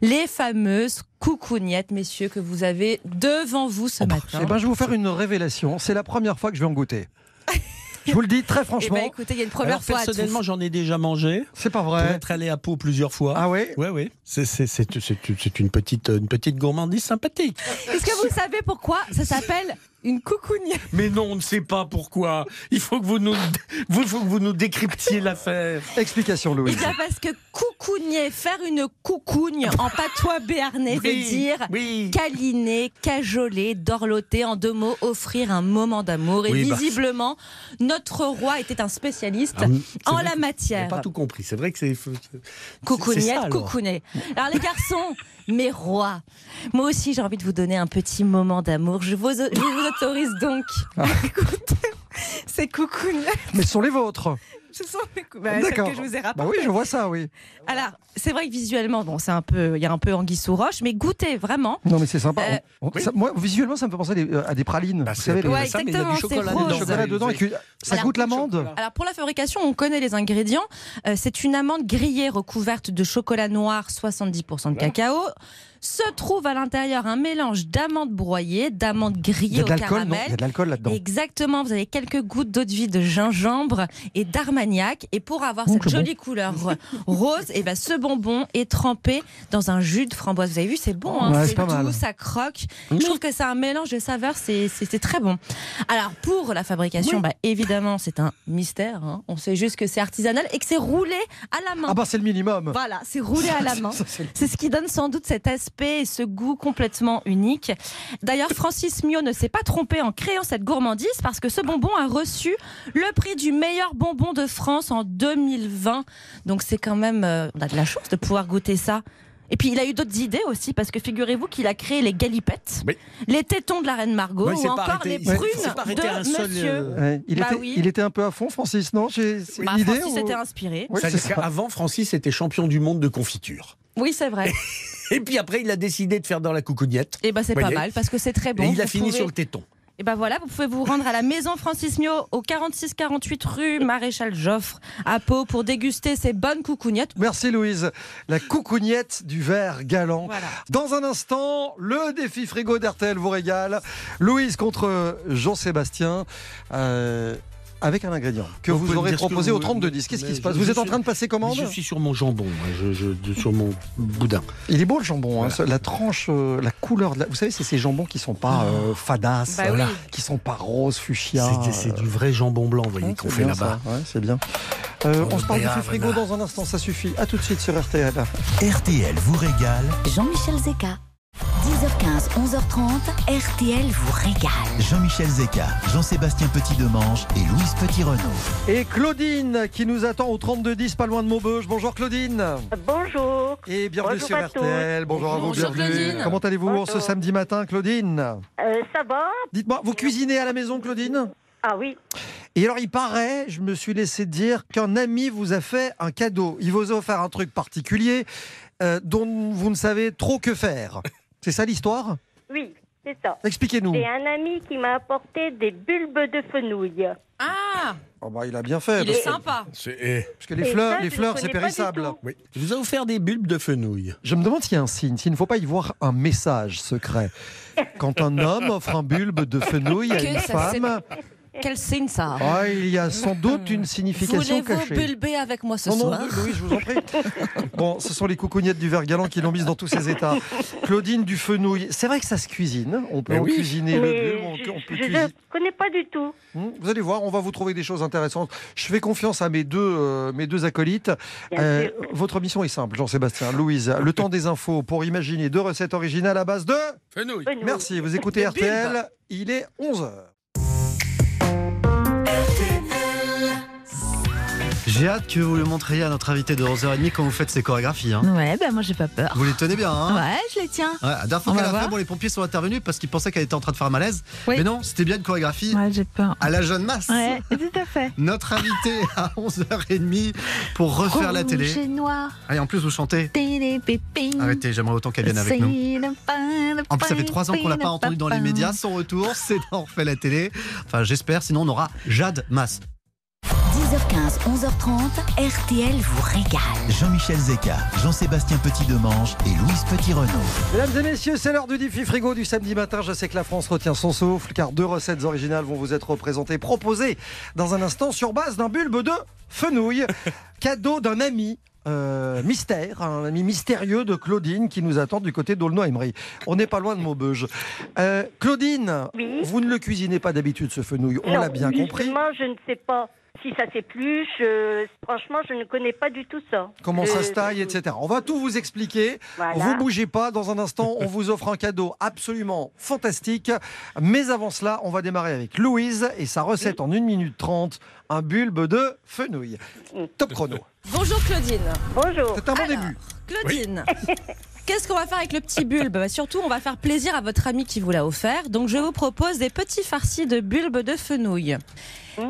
Les fameuses coucougnettes, messieurs, que vous avez devant vous ce matin. Eh ben, je vais vous faire une révélation. C'est la première fois que je vais en goûter. Je vous le dis très Eh franchement. ben, écoutez, il y a une première Alors, fois. personnellement, j'en ai déjà mangé. c'est pas Pour vrai. être allé à Pau plusieurs fois. Ah oui Ouais, ouais. C'est, c'est, c'est, c'est, c'est une, petite, une petite gourmandise sympathique. Est-ce que vous savez pourquoi ça s'appelle une coucougnette? Mais non, on ne sait pas pourquoi. Il faut que vous nous, vous, faut que vous nous décryptiez l'affaire. Explication, Eh Louise. bien parce que coucougner, faire une coucougne en patois béarnais veut dire oui. câliner, cajoler, dorloter, en deux mots, offrir un moment d'amour. Et Oui, bah. visiblement, notre roi était un spécialiste Ah, c'est en la matière. pas tout compris. C'est vrai que c'est. c'est- c'est Coucougnette, ça, alors. les garçons, mes rois, moi aussi j'ai envie de vous donner un petit moment d'amour. Je vous, je vous autorise donc Ah. à écouter ces coucounettes. Mais ce sont les vôtres. Ce sont mes cou- bah, celles D'accord. que je vous ai Bah rapportées. oui, je vois ça, oui. Alors, c'est vrai que visuellement, bon, c'est un peu, il y a un peu anguille sous roche, mais goûtez vraiment. Non, mais c'est sympa. Euh, On- on- ça- moi, visuellement, ça me fait penser à des, euh, à des pralines. Bah, vous c'est savez, Ouais, ça, mais il y a exactement, du chocolat dedans. chocolat dedans. avec une- Ça goûte l'amande. Alors pour la fabrication, on connaît les ingrédients. Euh, c'est une amande grillée recouverte de chocolat noir, 70% de cacao. Se trouve à l'intérieur un mélange d'amandes broyées, d'amandes grillées au non Il y a caramel. de l'alcool là-dedans. Exactement, vous avez quelques gouttes d'eau de vie de gingembre et d'armagnac. Et pour avoir Oh, cette bon. jolie couleur rose, et ben ce bonbon est trempé dans un jus de framboise. Vous avez vu, c'est bon, hein, Ouais, c'est doux, ça croque. Je trouve que c'est un mélange de saveurs, c'est très bon. Alors pour la fabrication, bah, évidemment, c'est un mystère. hein. On sait juste que c'est artisanal et que c'est roulé à la main. Ah bah c'est le minimum. Voilà, c'est roulé à la main. C'est ce qui donne sans doute cet aspect et ce goût complètement unique. D'ailleurs, Francis Mio ne s'est pas trompé en créant cette gourmandise parce que ce bonbon a reçu le prix du meilleur bonbon de France en 2020. Donc c'est quand même, euh, on a de la chance de pouvoir goûter ça. Et puis il a eu d'autres idées aussi, parce que figurez-vous qu'il a créé les galipettes, Oui. les tétons de la reine Margot, Ouais, il s'est ou encore arrêté. les prunes il de à un seul, monsieur. euh, Ouais, il, Bah était, oui. il était un peu à fond, Francis, non? C'est Bah, Francis ou- était inspiré. Oui, qu'avant, Francis était champion du monde de confiture. Oui, c'est vrai. Et puis après, il a décidé de faire dans la coucougnette. Et ben c'est pas mal, parce que c'est très bon. et il a fini pouvez- sur le téton. Et ben voilà, vous pouvez vous rendre à la maison Francis Mio au 46-48 rue Maréchal Joffre à Pau pour déguster ces bonnes coucougnettes. Merci Louise. La coucougnette du verre galant. Voilà. Dans un instant, le défi frigo d'RTL vous régale. Louise contre Jean-Sébastien. euh, avec un ingrédient que Vous aurez proposé vous- au 3210. Qu'est-ce qui se passe Vous êtes en train de passer commande Je suis sur mon jambon, moi, je, je- sur mon boudin. Il est beau le jambon, hein, la tranche, euh, la couleur. De la- Vous savez, c'est ces jambons qui sont pas euh, fadasses, Bah voilà, oui. qui sont pas roses, fuchsia. C'est- du vrai jambon blanc, vous voyez, Ouais, qu'on fait là-bas. ouais, c'est bien. Euh, on se parle du frigo voilà. dans un instant, ça suffit. À tout de suite sur RTL. RTL vous régale. Jean-Michel Zeka. 10h15, 11h30, RTL vous régale. Jean-Michel Zeka, Jean-Sébastien Petit-Demange et Louise Petit-Renaud. Et Claudine qui nous attend au 3210, pas loin de Maubeuge. Bonjour Claudine. Bonjour. Et bienvenue Bonjour sur. RTL. Bonjour à vous, bienvenue. Claudine. Comment allez-vous ce samedi matin, Claudine Euh, ça va Dites-moi, vous cuisinez à la maison, Claudine Ah oui. Et alors, il paraît, je me suis laissé dire qu'un ami vous a fait un cadeau. Il vous a offert un truc particulier euh, dont vous ne savez trop que faire. C'est ça l'histoire Oui, c'est ça. Expliquez-nous. J'ai un ami qui m'a apporté des bulbes de fenouil. Ah, Oh bah, il a bien fait. il est parce que- sympa. Parce que les Et fleurs, ça, les je fleurs c'est connais pas du périssable. tout. Oui. Je vous ai offert des bulbes de fenouil. Je me demande s'il y a un signe, s'il ne faut pas y voir un message secret. Quand un homme offre un bulbe de fenouil à Que une ça, c'est- femme, Quel signe ça ah, il y a sans doute une signification Voulez-vous cachée. bulber avec moi ce non, non, soir oui, oui, je vous en prie. Bon, ce sont les coucougnettes du verre galant qui l'ont mise dans tous ses états. Claudine du fenouil, c'est vrai que ça se cuisine. On peut en oui. cuisiner le Mais bulbe, on, je on peut je ne connais pas du tout. Hmm, Vous allez voir, on va vous trouver des choses intéressantes. Je fais confiance à mes deux, euh, mes deux acolytes. Euh, votre mission est simple, Jean-Sébastien, Louise. Le temps des infos pour imaginer deux recettes originales à base de. Fenouil. Fenouil. Merci, vous écoutez RTL, il est 11h. RTL. J'ai hâte que vous le montriez à notre invité de 11h30 quand vous faites ces chorégraphies. hein. Ouais, ben moi j'ai pas peur. Vous les tenez bien, hein Ouais, je les tiens. Ouais, la dernière fois qu'elle a fait, bon, les pompiers sont intervenus parce qu'ils pensaient qu'elle était en train de faire un malaise. Oui. Mais non, c'était bien une chorégraphie Ouais, j'ai peur. à la jeune masse. Ouais, tout à fait. Notre invité à 11h30 pour refaire la télé. Et noir. Et en plus, vous chantez. Télépépé. Arrêtez, j'aimerais autant qu'elle vienne avec nous. En plus, ça fait trois ans qu'on l'a pas entendu dans les médias. Son retour, c'est dans On refait la télé. Enfin, j'espère. Sinon, on aura Jade Masse. 10h15, 11h30, RTL vous régale. Jean-Michel Zeka, Jean-Sébastien Petit-Demange et Louise Petit-Renaud. Mesdames et messieurs, c'est l'heure du défi frigo du samedi matin. Je sais que la France retient son souffle car deux recettes originales vont vous être représentées, proposées dans un instant sur base d'un bulbe de fenouil, cadeau d'un ami. euh, mystère, un ami mystérieux de Claudine qui nous attend du côté d'Aulnoy-Emery. On n'est pas loin de Maubeuge. Euh, Claudine, Oui. vous ne le cuisinez pas d'habitude ce fenouil, on Non, l'a bien compris. justement, je ne sais pas si ça s'épluche. euh, franchement, je ne connais pas du tout ça. Comment Euh, ça se taille, etc. On va tout vous expliquer. Voilà. Vous bougez pas. Dans un instant, on vous offre un cadeau absolument fantastique. Mais avant cela, on va démarrer avec Louise et sa recette en 1 minute 30, un bulbe de fenouil. Top chrono. Bonjour Claudine. Bonjour. C'est un bon Alors, début. Claudine, qu'est-ce qu'on va faire avec le petit bulbe Bah, Surtout, on va faire plaisir à votre ami qui vous l'a offert. Donc, je vous propose des petits farcis de bulbe de fenouil.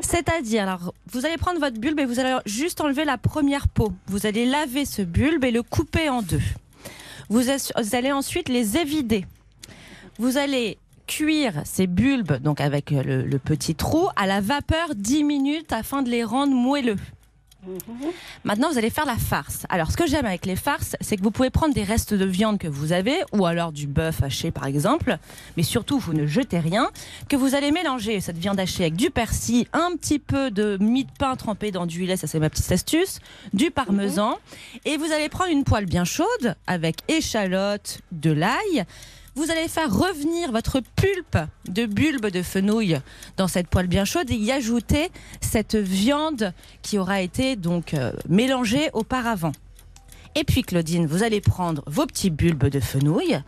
C'est-à-dire, alors, vous allez prendre votre bulbe et vous allez juste enlever la première peau. Vous allez laver ce bulbe et le couper en deux. Vous allez ensuite les évider. Vous allez cuire ces bulbes, donc avec le, le petit trou, à la vapeur 10 minutes afin de les rendre moelleux. Maintenant, vous allez faire la farce. Alors, ce que j'aime avec les farces, c'est que vous pouvez prendre des restes de viande que vous avez, ou alors du bœuf haché, par exemple, mais surtout, vous ne jetez rien, que vous allez mélanger cette viande hachée avec du persil, un petit peu de mie de pain trempé dans du lait, ça c'est ma petite astuce, du parmesan, et vous allez prendre une poêle bien chaude avec échalote, de l'ail. Vous allez faire revenir votre pulpe de bulbe de fenouil dans cette poêle bien chaude et y ajouter cette viande qui aura été donc euh, mélangée auparavant. Et puis Claudine, vous allez prendre vos petits bulbes de fenouil,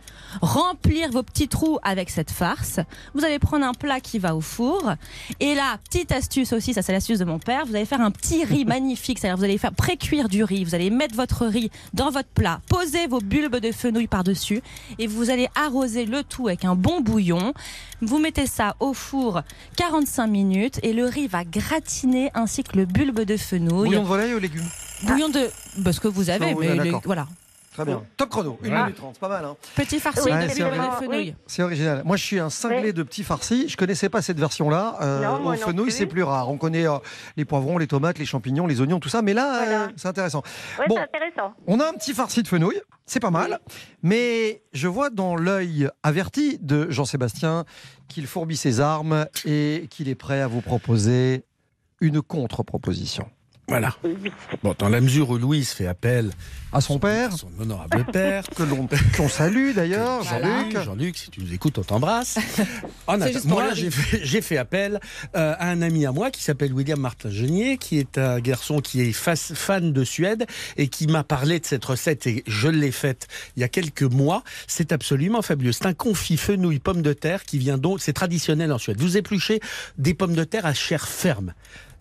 remplir vos petits trous avec cette farce. Vous allez prendre un plat qui va au four. Et là, petite astuce aussi, ça c'est l'astuce de mon père, vous allez faire un petit riz magnifique. C'est-à-dire vous allez faire pré-cuire du riz, vous allez mettre votre riz dans votre plat, poser vos bulbes de fenouil par-dessus et vous allez arroser le tout avec un bon bouillon. Vous mettez ça au four 45 minutes et le riz va gratiner ainsi que le bulbe de fenouil. Bouillon de volaille ou légumes Bouillon de. bah, ce que vous avez, Ah mais le- voilà. Très bien. Top chrono, 1 Ah. minute 30, c'est pas mal. Hein. Petit farci de fenouil. C'est original. Moi, je suis un cinglé de petits farcis. Je connaissais pas cette version-là. Euh, au fenouil, c'est plus rare. On connaît euh, les poivrons, les tomates, les champignons, les oignons, tout ça. Mais là, euh, c'est intéressant. Ouais, Bon, c'est intéressant. on a un petit farci de fenouil. C'est pas mal. Mais je vois dans l'œil averti de Jean-Sébastien qu'il fourbit ses armes et qu'il est prêt à vous proposer une contre-proposition. Voilà. Bon, dans la mesure où Louise fait appel à son père, son honorable père, que l'on qu'on salue d'ailleurs, Jean-Luc. Jean-Luc. Jean-Luc, si tu nous écoutes, on t'embrasse. Moi, j'ai fait, appel euh, à un ami à moi qui s'appelle William Martin Genier, qui est un garçon qui est fas- fan de Suède et qui m'a parlé de cette recette et je l'ai faite il y a quelques mois. C'est absolument fabuleux. C'est un confit fenouil pommes de terre qui vient donc, c'est traditionnel en Suède. Vous épluchez des pommes de terre à chair ferme.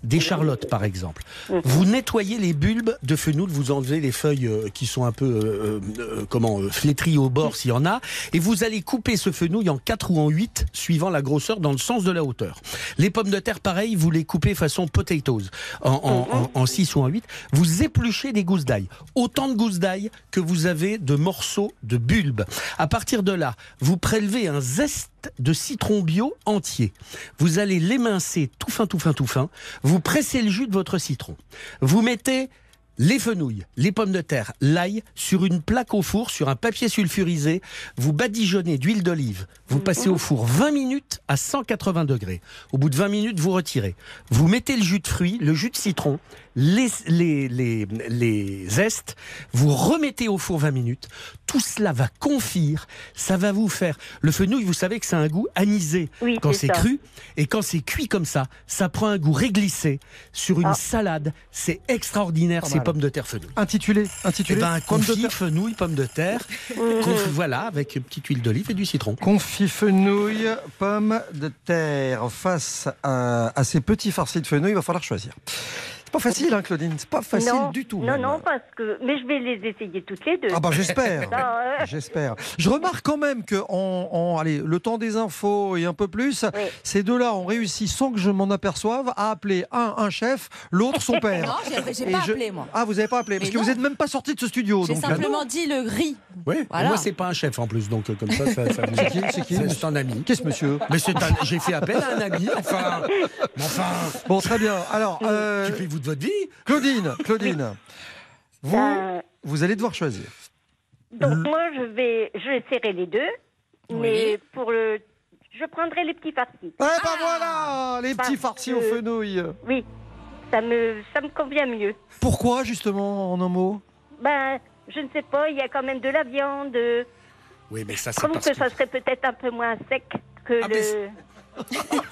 Des charlottes, par exemple. Vous nettoyez les bulbes de fenouil, vous enlevez les feuilles euh, qui sont un peu euh, euh, comment flétries au bord s'il y en a, et vous allez couper ce fenouil en 4 ou en 8, suivant la grosseur, dans le sens de la hauteur. Les pommes de terre, pareil, vous les coupez façon potatoes, en, en, 6 ou en 8. Vous épluchez des gousses d'ail, autant de gousses d'ail que vous avez de morceaux de bulbes. À partir de là, vous prélevez un zeste de citron bio entier. Vous allez l'émincer tout fin, tout fin, tout fin. Vous pressez le jus de votre citron. Vous mettez les fenouilles, les pommes de terre, l'ail sur une plaque au four, sur un papier sulfurisé. Vous badigeonnez d'huile d'olive. Vous passez au four 20 minutes à 180 degrés. Au bout de 20 minutes, vous retirez. Vous mettez le jus de fruits, le jus de citron, les, les, les, les zestes. Vous remettez au four 20 minutes. Tout cela va confire. Ça va vous faire. Le fenouil, vous savez que c'est un goût anisé Oui, quand c'est ça. cru. Et quand c'est cuit comme ça, ça prend un goût réglissé sur une Ah. salade. C'est extraordinaire, ces pommes de terre fenouil. Intitulé, Eh intitulé. ben, un pommes de confit, fenouil, pommes de terre. Confi- voilà, avec une petite huile d'olive et du citron. Confit fenouil, pommes de terre. Face à, à ces petits farcis de fenouil, il va falloir choisir. C'est pas facile, hein, Claudine. C'est pas facile non, du tout. Non, même. non, parce que. Mais je vais les essayer toutes les deux. Ah bah j'espère, euh, j'espère. Je remarque quand même que en, en- allez, le temps des infos et un peu plus, ces deux-là ont réussi sans que je m'en aperçoive à appeler un un chef, l'autre son père. Non, j'ai- pas je- appelé, moi. Ah vous avez pas appelé parce Mais que vous êtes même pas sorti de ce studio. J'ai euh, simplement dit le riz. Oui, Voilà. moi c'est pas un chef en plus, donc euh, comme ça, ça, ça vous... C'est qui, c'est qui C'est un ami. Qu'est-ce monsieur Mais c'est un... j'ai fait appel à un ami, enfin, Bon très bien. Alors euh, de votre vie. Claudine, Claudine, vous Euh, vous allez devoir choisir. donc, moi, je vais, je vais serrer les deux. Mais pour le. Je prendrai les petits farcis. Eh ben voilà, les petits farcis au que- fenouil. Oui, ça me, ça me convient mieux. Pourquoi justement en un mot? Ben, je ne sais pas, il y a quand même de la viande. Oui, mais ça Je c'est trouve que que... ça serait peut-être un peu moins sec que Ah, mais le.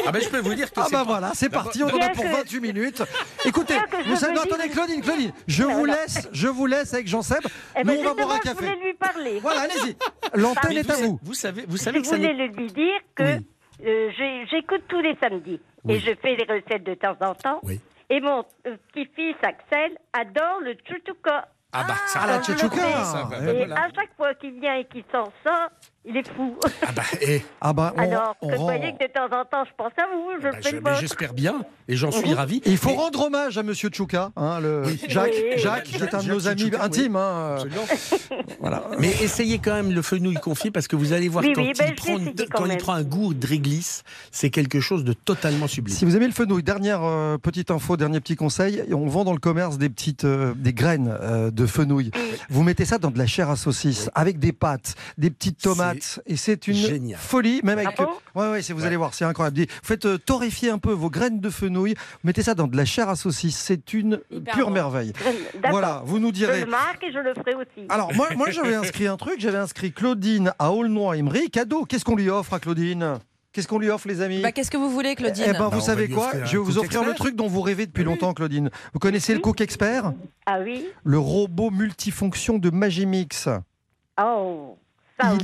Ah ben je peux vous dire que Ah c'est bah pas- voilà, c'est parti, on en a pour que- 28 minutes. Écoutez, vous savez, non, attendez, Claudine, Claudine, je vous laisse, je vous laisse avec Jean Seb. Eh Nous, ben, on va boire un justement, je café. voulais lui parler. Voilà, allez-y. L'antenne est à vous, vous. savez, vous savez Je que ça voulais lui dire que Oui. euh, j'écoute tous les samedis Oui. et je fais les recettes de temps en temps. Oui. Et mon euh, petit-fils Axel adore le tchouchouka. Ah bah ça, Ah, la Et voilà. à chaque fois qu'il vient et qu'il sort ça, il est fou. Ah bah, eh, Ah bah, on, Alors, on vous rend- voyez que de temps en temps, je pense à vous, je bah, fais je- le j'espère bien, et j'en suis ravi. Il faut Mais- rendre hommage à Monsieur Tchouka, hein, le Oui. Jacques, Oui. Jacques, qui est un de nos amis intimes. hein. Absolument. Voilà. Mais essayez quand même le fenouil confit parce que vous allez voir Oui, quand, oui, il, ben, prend, quand quand il prend un goût de réglisse, c'est quelque chose de totalement sublime. Si vous aimez le fenouil, dernière euh, petite info, dernier petit conseil, on vend dans le commerce des petites euh, des graines euh, de fenouil. Vous mettez ça dans de la chair à saucisse avec des pâtes, des petites tomates et c'est une génial. folie même avec Ah bon Ouais ouais, c'est- vous Ouais. allez voir, c'est incroyable. Vous faites euh, torréfier un peu vos graines de fenouil, mettez ça dans de la chair à saucisse, c'est une Hyper pure bon. merveille. D'accord. Voilà, vous nous Je direz le marque et je le ferai aussi. alors, moi, moi j'avais inscrit un truc, j'avais inscrit Claudine à Aulnoy-Emery. Cadeau, qu'est-ce qu'on lui offre à Claudine? Qu'est-ce qu'on lui offre, les amis? Bah, Qu'est-ce que vous voulez, Claudine? Eh ben, Bah, vous on savez quoi? Je vais vous Cook offrir le Expert. truc dont vous rêvez depuis longtemps, Claudine. Vous connaissez le Cook Expert? Ah oui Le robot multifonction de Magimix. Oh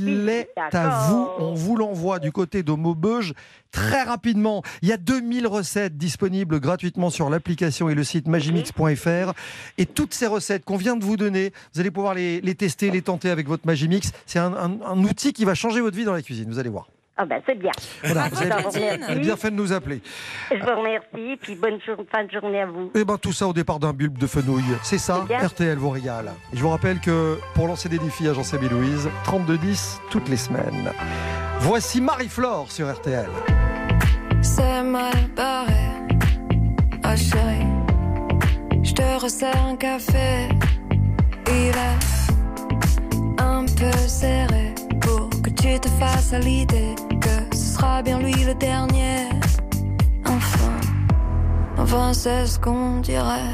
Il oui, est à vous. On vous l'envoie du côté de Maubeuge très rapidement. Il y a 2000 recettes disponibles gratuitement sur l'application et le site magimix.fr. Et toutes ces recettes qu'on vient de vous donner, vous allez pouvoir les, les tester, les tenter avec votre Magimix. C'est un, un- un outil qui va changer votre vie dans la cuisine. Vous allez voir. Ah ben c'est bien. Voilà, vous avez vous avez remercie. bien fait de nous appeler. Je vous remercie, puis bonne jour- fin de journée à vous. Et ben tout ça au départ d'un bulbe de fenouil. C'est ça. RTL vous régale. Et je vous rappelle que pour lancer des défis à Jean-Sébé Louise, 3210 toutes les semaines. Voici Marie-Flore sur RTL. C'est mal barré. Ah chérie, je te resserre un café. Il est un peu serré tu te fasses à l'idée que ce sera bien lui le dernier. Enfin, enfin c'est ce qu'on dirait.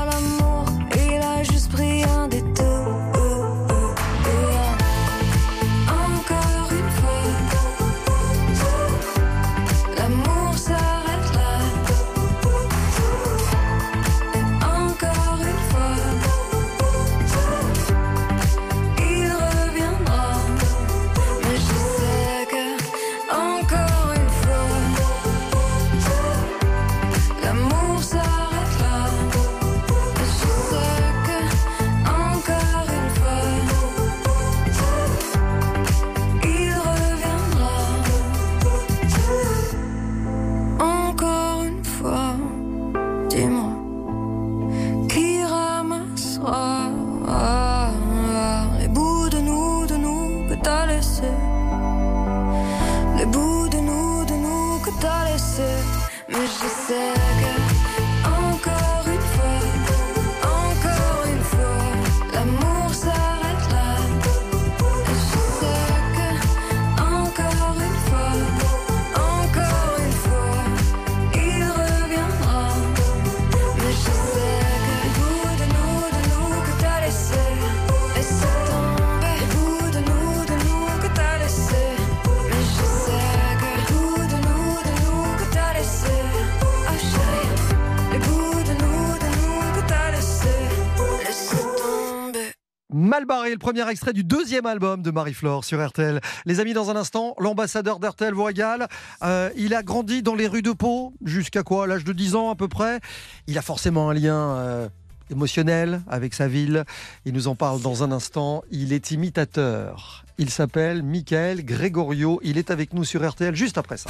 premier extrait du deuxième album de Marie-Flore sur RTL. Les amis, dans un instant, l'ambassadeur d'RTL vous régale. Euh, il a grandi dans les rues de Pau, jusqu'à quoi L'âge de 10 ans à peu près. Il a forcément un lien euh, émotionnel avec sa ville. Il nous en parle dans un instant. Il est imitateur. Il s'appelle Michael Gregorio. Il est avec nous sur RTL juste après ça.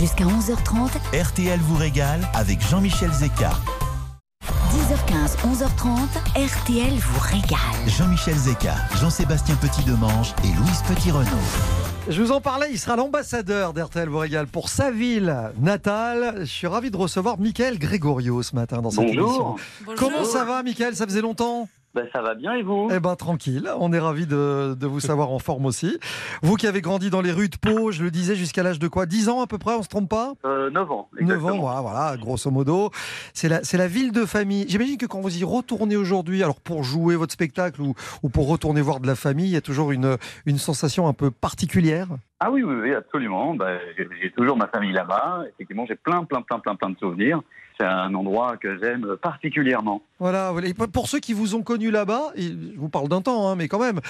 Jusqu'à 11h30, RTL vous régale avec Jean-Michel Zeka. 10h15, 11h30, RTL vous régale. Jean-Michel Zeka, Jean-Sébastien Petit-Demange et Louise Petit-Renaud. Je vous en parlais, il sera l'ambassadeur d'RTL vous régale pour sa ville natale. Je suis ravi de recevoir Michael Gregorio ce matin dans cette Bonjour. émission. Comment ça va, Michael? Ça faisait longtemps? Ben, ça va bien et vous? Eh ben tranquille, on est ravi de, de vous savoir en forme aussi. Vous qui avez grandi dans les rues de Pau, je le disais jusqu'à l'âge de quoi? 10 ans à peu près, on se trompe pas? Euh, 9 ans. 9 exactement. ans, voilà, voilà, grosso modo. C'est la, c'est la ville de famille. J'imagine que quand vous y retournez aujourd'hui, alors pour jouer votre spectacle ou, ou pour retourner voir de la famille, il y a toujours une, une sensation un peu particulière? Ah oui, oui, oui, absolument. Ben, j'ai- toujours ma famille là-bas. Effectivement, j'ai plein, plein, plein, plein, plein de souvenirs. C'est un endroit que j'aime particulièrement. Voilà, voilà. Et pour ceux qui vous ont connu là-bas, je vous parle d'un temps, hein, mais quand même,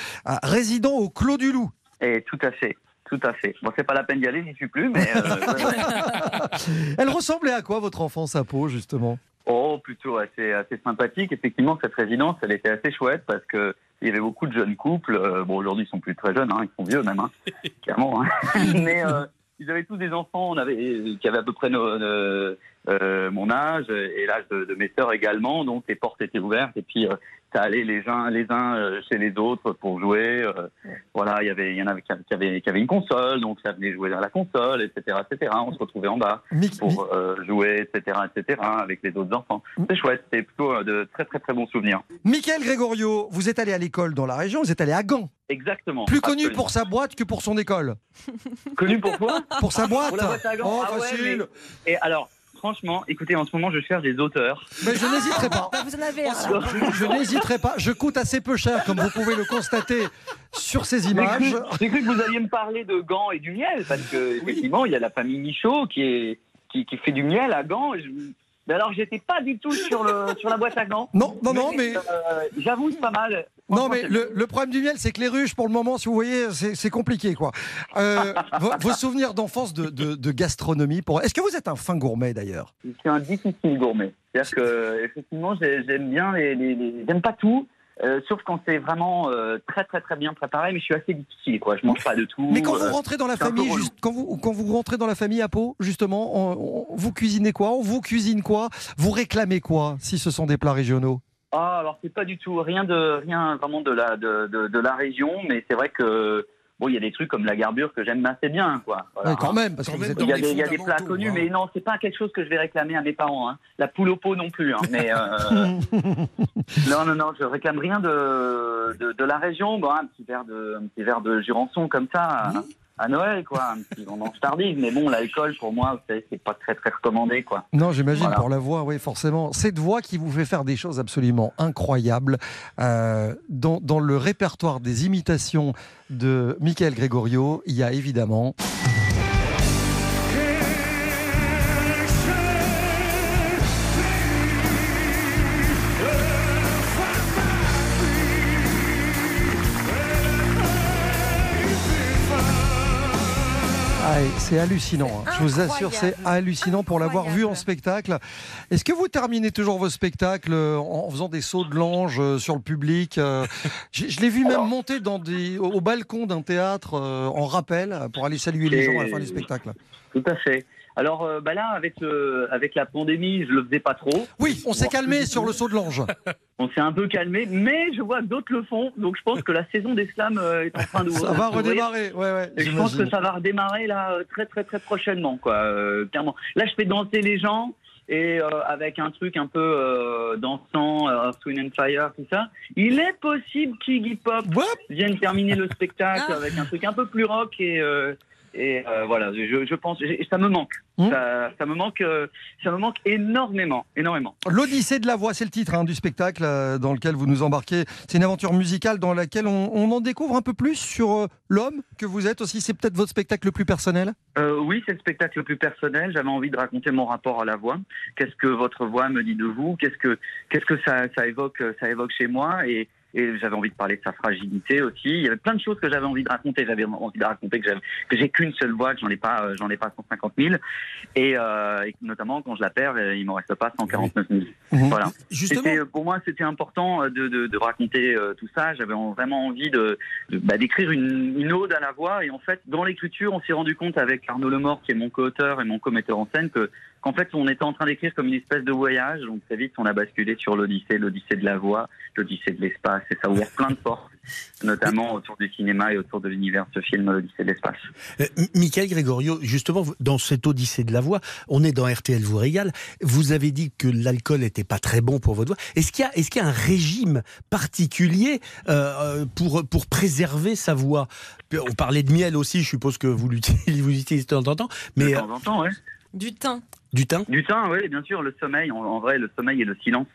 résident au Clos du Loup. Et tout à fait, tout à fait. Bon, c'est pas la peine d'y aller, j'y suis plus, mais. euh. Elle ressemblait à quoi votre enfance à Pau, justement? Oh, plutôt assez, assez sympathique. Effectivement, cette résidence, elle était assez chouette parce que il y avait beaucoup de jeunes couples. Euh, bon, aujourd'hui, ils sont plus très jeunes, hein, ils sont vieux même, hein, clairement. hein. Mais euh, ils avaient tous des enfants. On avait, qui avaient à peu près nos, nos- euh, mon âge et l'âge de, de mes sœurs également. Donc les portes étaient ouvertes et puis euh, ça allait les uns les uns euh, chez les autres pour jouer. euh, Voilà, il y avait il y en avait qui avaient une console, donc ça venait jouer à la console, etc., etc. On se retrouvait en bas pour euh, jouer, etc., etc. avec les autres enfants. C'est chouette, c'était plutôt de très très très bons souvenirs. Michael Gregorio, vous êtes allé à l'école dans la région, vous êtes allé à Gand. Exactement. Plus connu pour sa boîte que pour son école. Connu pour quoi? Pour sa boîte. Pour la boîte à gants. Oh, Ah ouais, facile. mais- Et alors, franchement, écoutez, en ce moment, je cherche des auteurs. Mais je n'hésiterai pas. Vous en avez un. Je, je n'hésiterai pas. Je coûte assez peu cher, comme vous pouvez le constater sur ces images. J'ai cru, que vous alliez me parler de Gand et du miel, parce que effectivement, il y a la famille Michaud qui, est, qui, qui fait du miel à Gand. Et je- Mais alors, j'étais pas du tout sur, le, sur la boîte à gants. Non, non, non, mais- euh, J'avoue, c'est pas mal. Non, mais le, le problème du miel, c'est que les ruches, pour le moment, si vous voyez, c'est compliqué, quoi. Euh, vos, vos souvenirs d'enfance de, de- de gastronomie, pour... est-ce que vous êtes un fin gourmet d'ailleurs? Je suis un difficile gourmet. C'est-à-dire que, effectivement, j'ai- j'aime bien les. les, les- J'aime pas tout. euh, sauf quand c'est vraiment euh, très très très bien préparé, mais je suis assez difficile quoi. Je mange pas de tout. Mais quand euh, vous rentrez dans la famille, juste, quand, vous, quand vous rentrez dans la famille à Pau, justement, on- on- vous cuisinez quoi? On vous cuisine quoi? Vous réclamez quoi si ce sont des plats régionaux? Ah, alors c'est pas du tout rien de rien vraiment de la de, de, de la région, mais c'est vrai que bon, il y a des trucs comme la garbure que j'aime assez bien, quoi. Voilà. Ouais, quand même, parce que vous êtes il y a des, les il y a des plats connus, hein. mais non, c'est pas quelque chose que je vais réclamer à mes parents. Hein. La poule au pot non plus, hein. mais euh, non, non, non, je réclame rien de de, de la région. Bon, un petit verre de un petit verre de Jurançon comme ça. À, à Noël, quoi, un petit vendange tardive, mais bon, l'alcool pour moi, vous savez, c'est pas très très recommandé, quoi. Non, j'imagine Voilà. pour la voix, oui, forcément. Cette voix qui vous fait faire des choses absolument incroyables. Euh, dans, dans le répertoire des imitations de Michael Gregorio, il y a évidemment. C'est hallucinant, hein. je vous assure, c'est hallucinant pour l'avoir vu en spectacle. Est-ce que vous terminez toujours vos spectacles euh, en faisant des sauts de l'ange euh, sur le public euh, Je, je l'ai vu même monter dans des, au au balcon d'un théâtre en rappel pour aller saluer les gens à la fin du spectacle. Tout à fait. Alors euh, bah là, avec, le, avec la pandémie, je le faisais pas trop. Oui, on s'est calmé sur le saut de l'ange. On s'est un peu calmé, mais je vois que d'autres le font. Donc je pense que la saison des slams euh, est en train de Ça va redémarrer, ouais, ouais. Et je pense que ça va redémarrer là euh, très très très prochainement, quoi. euh, clairement. Là, je fais danser les gens et euh, avec un truc un peu euh, dansant, euh, and Fire, tout ça. Il est possible qu'Iggy Pop vienne terminer le spectacle avec un truc un peu plus rock et euh, et euh, voilà, je, je pense, ça me manque. Ça, ça me manque, euh, ça me manque énormément, énormément. L'Odyssée de la voix, c'est le titre hein, du spectacle euh, dans lequel vous nous embarquez. C'est une aventure musicale dans laquelle on, on en découvre un peu plus sur l'homme que vous êtes aussi. C'est peut-être votre spectacle le plus personnel? Euh, oui, c'est le spectacle le plus personnel. J'avais envie de raconter mon rapport à la voix. Qu'est-ce que votre voix me dit de vous? Qu'est-ce que qu'est-ce que ça, ça évoque ça évoque chez moi? Et et j'avais envie de parler de sa fragilité aussi. Il y avait plein de choses que j'avais envie de raconter. J'avais envie de raconter que j'ai qu'une seule voix, que j'en ai pas, euh, j'en ai pas 150 000. Et, euh, et notamment quand je la perds, euh, il m'en reste pas 149 000. Voilà. Justement- euh, pour moi, c'était important de, de, de raconter euh, tout ça. J'avais en- vraiment envie de, de- bah, d'écrire une, une ode à la voix. Et en fait, dans l'écriture, on s'est rendu compte avec Arnaud Lemort, qui est mon co-auteur et mon co-metteur en scène, que qu'en fait, on était en train d'écrire comme une espèce de voyage. Donc très vite, on a basculé sur l'Odyssée, l'Odyssée de la voix, l'Odyssée de l'espace. Et ça a ouvert plein de portes, notamment autour du cinéma et autour de l'univers de ce film, l'Odyssée de l'espace. Euh, Michael Gregorio, justement, dans cette odyssée de la voix, on est dans RTL vous régale. Vous avez dit que l'alcool n'était pas très bon pour votre voix. Est-ce qu'il y a, est-ce qu'il y a un régime particulier euh, euh, pour pour préserver sa voix? On parlait de miel aussi. Je suppose que vous l'utilisez, vous l'utilisez de temps en temps. Mais de temps en temps, ouais. Du thym. Du thym. Du thym, oui, bien sûr. Le sommeil, en, en vrai, le sommeil et le silence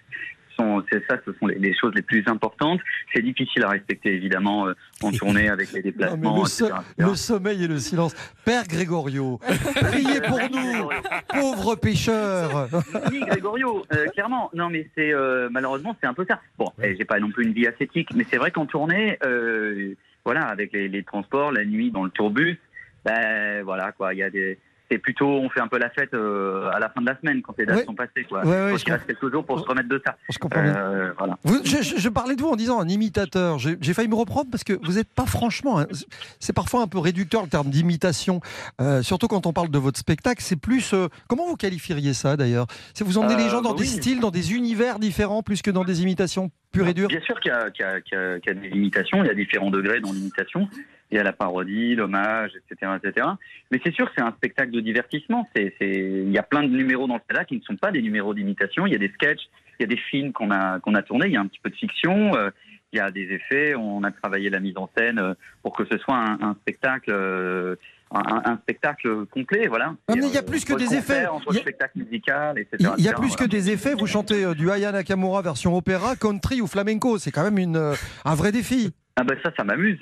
sont, c'est ça, ce sont les, les choses les plus importantes. C'est difficile à respecter, évidemment, euh, en tournée avec les Non, déplacements, le, so- etc., le sommeil et le silence. Père Gregorio, priez pour nous, pauvres pécheurs. Oui, Grégorio, euh, clairement. Non, mais c'est euh, malheureusement c'est un peu ça. Bon, eh, j'ai pas non plus une vie ascétique, mais c'est vrai qu'en tournée, euh, voilà, avec les, les transports, la nuit dans le tourbus, ben voilà quoi, il y a des c'est plutôt, on fait un peu la fête euh, à la fin de la semaine quand les dates Ouais. sont passées. Quoi. Ouais, ouais, je qu'il reste quelques jours pour se remettre de ça. Je comprends bien. Euh, voilà. Vous- je, parlais de vous en disant un imitateur. J'ai failli me reprendre parce que vous n'êtes pas franchement. hein, c'est parfois un peu réducteur le terme d'imitation, euh, surtout quand on parle de votre spectacle. C'est plus. euh, comment vous qualifieriez ça d'ailleurs? C'est vous emmenez les Euh, gens dans bah des oui. styles, dans des univers différents, plus que dans des imitations pures et dures? Bien sûr qu'il y, y a- y y des limitations, il y a différents degrés dans l'imitation. Il y a la parodie, l'hommage, etc., etc. Mais c'est sûr c'est un spectacle de divertissement. C'est, Il y a plein de numéros dans le spectacle qui ne sont pas des numéros d'imitation. Il y a des sketchs, il y a des films qu'on a, qu'on a tournés, il y a un petit peu de fiction, euh, il y a des effets. On a travaillé la mise en scène euh, pour que ce soit un, un spectacle. euh, un, un spectacle complet, voilà. Ah, mais il y a plus que des effets. Entre Il y a- spectacle musical, etc. Il y a etc., plus que des effets. Vous chantez du Aya Nakamura version opéra, country ou flamenco. C'est quand même une, un vrai défi. Ah ben ça, ça m'amuse.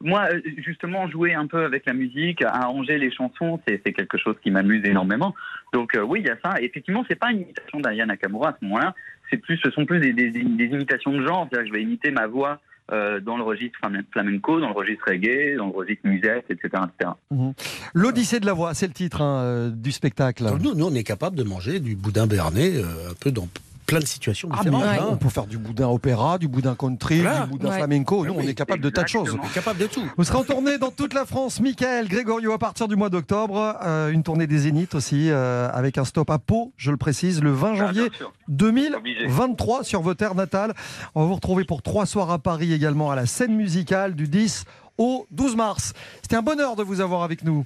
Moi, euh, justement, jouer un peu avec la musique, arranger les chansons, c'est quelque chose qui m'amuse énormément. Donc euh, oui, il y a ça. Effectivement, c'est pas une imitation d'Aya Nakamura à ce moment-là. C'est plus, ce sont plus des, des- des imitations de genre. C'est-à-dire que je vais imiter ma voix euh, dans le registre flam- flamenco, dans le registre reggae, dans le registre musette, etc., etc. Mhm. L'Odyssée de la voix, c'est le titre hein, euh, du spectacle. Nous, nous, on est capable de manger du boudin béarnais euh, un peu dans plein de situations Ah, mais différentes. hein. On peut faire du boudin opéra, du boudin country, Voilà. du boudin Ouais. flamenco. Nous, Oui, on est capable de tas de choses. On est capable de tout. Vous serez en tournée dans toute la France, Michael Grégorio, à partir du mois d'octobre. Euh, une tournée des Zéniths aussi, euh, avec un stop à Pau, je le précise, le 20 janvier 2023 sur vos terres natales. On va vous retrouver pour trois soirs à Paris également, à la scène musicale du 10 au 12 mars. C'était un bonheur de vous avoir avec nous.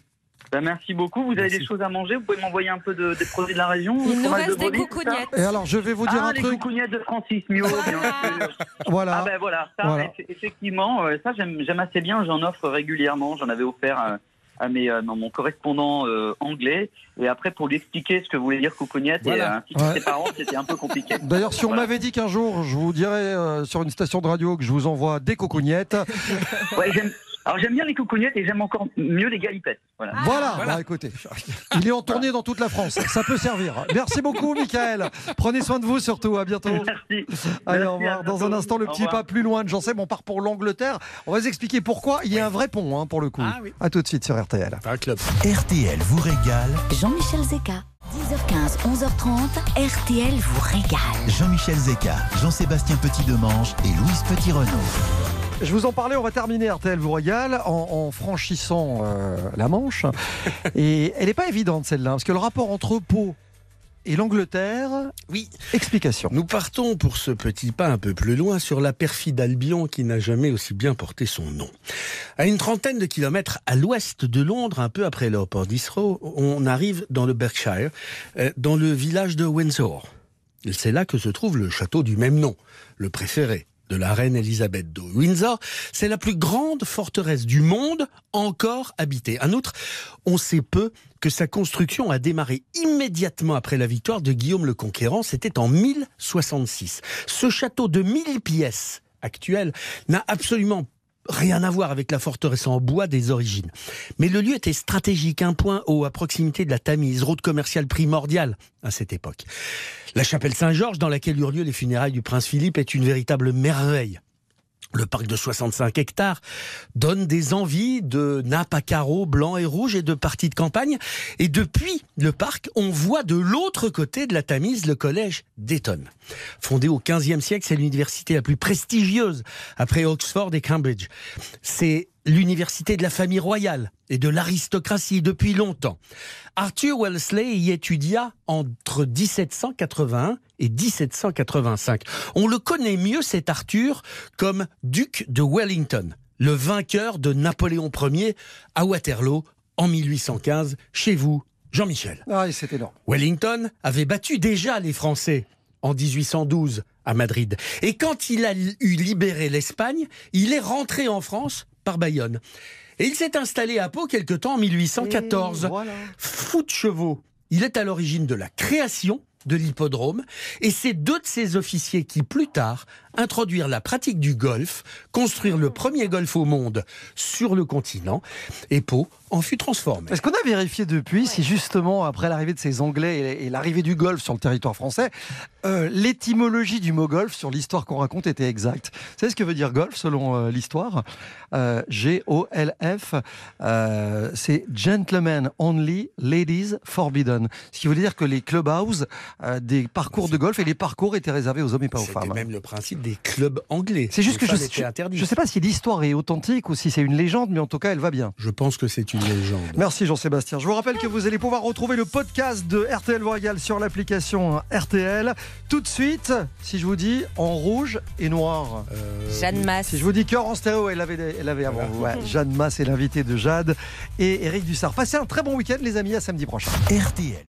Ben, merci beaucoup. Vous avez des choses à manger? Vous pouvez m'envoyer un peu de, des produits de la région Il nous de reste des coucougnettes. Et alors, je vais vous dire ah, un les truc. coucougnettes de Francis Mio, bien sûr. Voilà. Ah ben voilà, ça, Voilà. effectivement, euh, ça j'aime assez bien, j'en offre régulièrement, j'en avais offert euh, à mes, euh, dans mon correspondant euh, anglais, et après pour lui expliquer ce que voulait dire coucognette, et Voilà. euh, ainsi que Ouais. ses parents, c'était un peu compliqué. D'ailleurs, si on Voilà. m'avait dit qu'un jour, je vous dirais euh, sur une station de radio que je vous envoie des cocognettes. Ouais, j'aime- alors j'aime bien les coucognettes et j'aime encore mieux les galipettes. Voilà. Voilà, bah, écoutez, il est en tournée dans toute la France, ça peut servir. Merci beaucoup, Michael. Prenez soin de vous surtout, à bientôt. Merci. Allez, Merci, au revoir. Dans un instant, le petit pas plus loin de J'en sais, on part pour l'Angleterre. On va vous expliquer pourquoi. Il y a un vrai pont, hein, pour le coup. À tout de suite sur RTL. Un club. RTL vous régale. Jean-Michel Zeka. 10h15, 11h30, RTL vous régale. Jean-Michel Zeka, Jean-Sébastien Petit-Demange et Louise Petit-Renault. Je vous en parlais, on va terminer RTL vous régale en, en franchissant euh, la Manche. Et elle n'est pas évidente celle-là, parce que le rapport entre Pau et l'Angleterre. Oui. Explication. Nous partons pour ce petit pas un peu plus loin sur la perfide Albion qui n'a jamais aussi bien porté son nom. À une trentaine de kilomètres à l'ouest de Londres, un peu après l'aéroport d'Heathrow, on arrive dans le Berkshire, euh, dans le village de Windsor. C'est là que se trouve le château du même nom, le préféré de la reine Elisabeth de Windsor. C'est la plus grande forteresse du monde encore habitée. En outre, on sait peu que sa construction a démarré immédiatement après la victoire de Guillaume le Conquérant. C'était en 1066. Ce château de 1000 pièces actuel n'a absolument rien à voir avec la forteresse en bois des origines. Mais le lieu était stratégique, un point haut, à proximité de la Tamise, route commerciale primordiale à cette époque. La chapelle Saint-Georges, dans laquelle eurent lieu les funérailles du prince Philippe, est une véritable merveille. Le parc de 65 hectares donne des envies de nappes à carreaux blancs et rouges et de parties de campagne. Et depuis le parc, on voit de l'autre côté de la Tamise le collège d'Eton. Fondé au XVe siècle, c'est l'université la plus prestigieuse après Oxford et Cambridge. C'est l'université de la famille royale et de l'aristocratie depuis longtemps. Arthur Wellesley y étudia entre 1781 et 1785. On le connaît mieux, cet Arthur, comme duc de Wellington, le vainqueur de Napoléon Ier à Waterloo en 1815, chez vous, Jean-Michel. Ah, c'est énorme. Wellington avait battu déjà les Français en 1812 à Madrid. Et quand il a eu libéré l'Espagne, il est rentré en France par Bayonne. Et il s'est installé à Pau quelque temps en 1814. Fou de chevaux. Il est à l'origine de la création de l'hippodrome. Et c'est deux de ses officiers qui plus tard introduire la pratique du golf, construire le premier golf au monde sur le continent, et Pau en fut transformé. Est-ce qu'on a vérifié depuis si justement, après l'arrivée de ces Anglais et, l'arrivée du golf sur le territoire français, euh, l'étymologie du mot golf sur l'histoire qu'on raconte était exacte? Vous savez ce que veut dire golf selon euh, l'histoire? Euh, G-O-L-F, euh, c'est Gentlemen Only, Ladies Forbidden. Ce qui veut dire que les clubhouses euh, des parcours de golf et les parcours étaient réservés aux hommes et pas aux C'était femmes. même le principe des clubs anglais. C'est juste que je ne sais pas si l'histoire est authentique ou si c'est une légende, mais en tout cas, elle va bien. Je pense que c'est une légende. Merci Jean-Sébastien. Je vous rappelle que vous allez pouvoir retrouver le podcast de RTL régale sur l'application RTL. Tout de suite, si je vous dis en rouge et noir. Jeanne Masse. Si je vous dis cœur en stéréo, elle l'avait, elle l'avait avant vous. Ouais, Jeanne Masse est l'invité de Jade et Eric Dussard. Passez un très bon week-end les amis, à samedi prochain. RTL.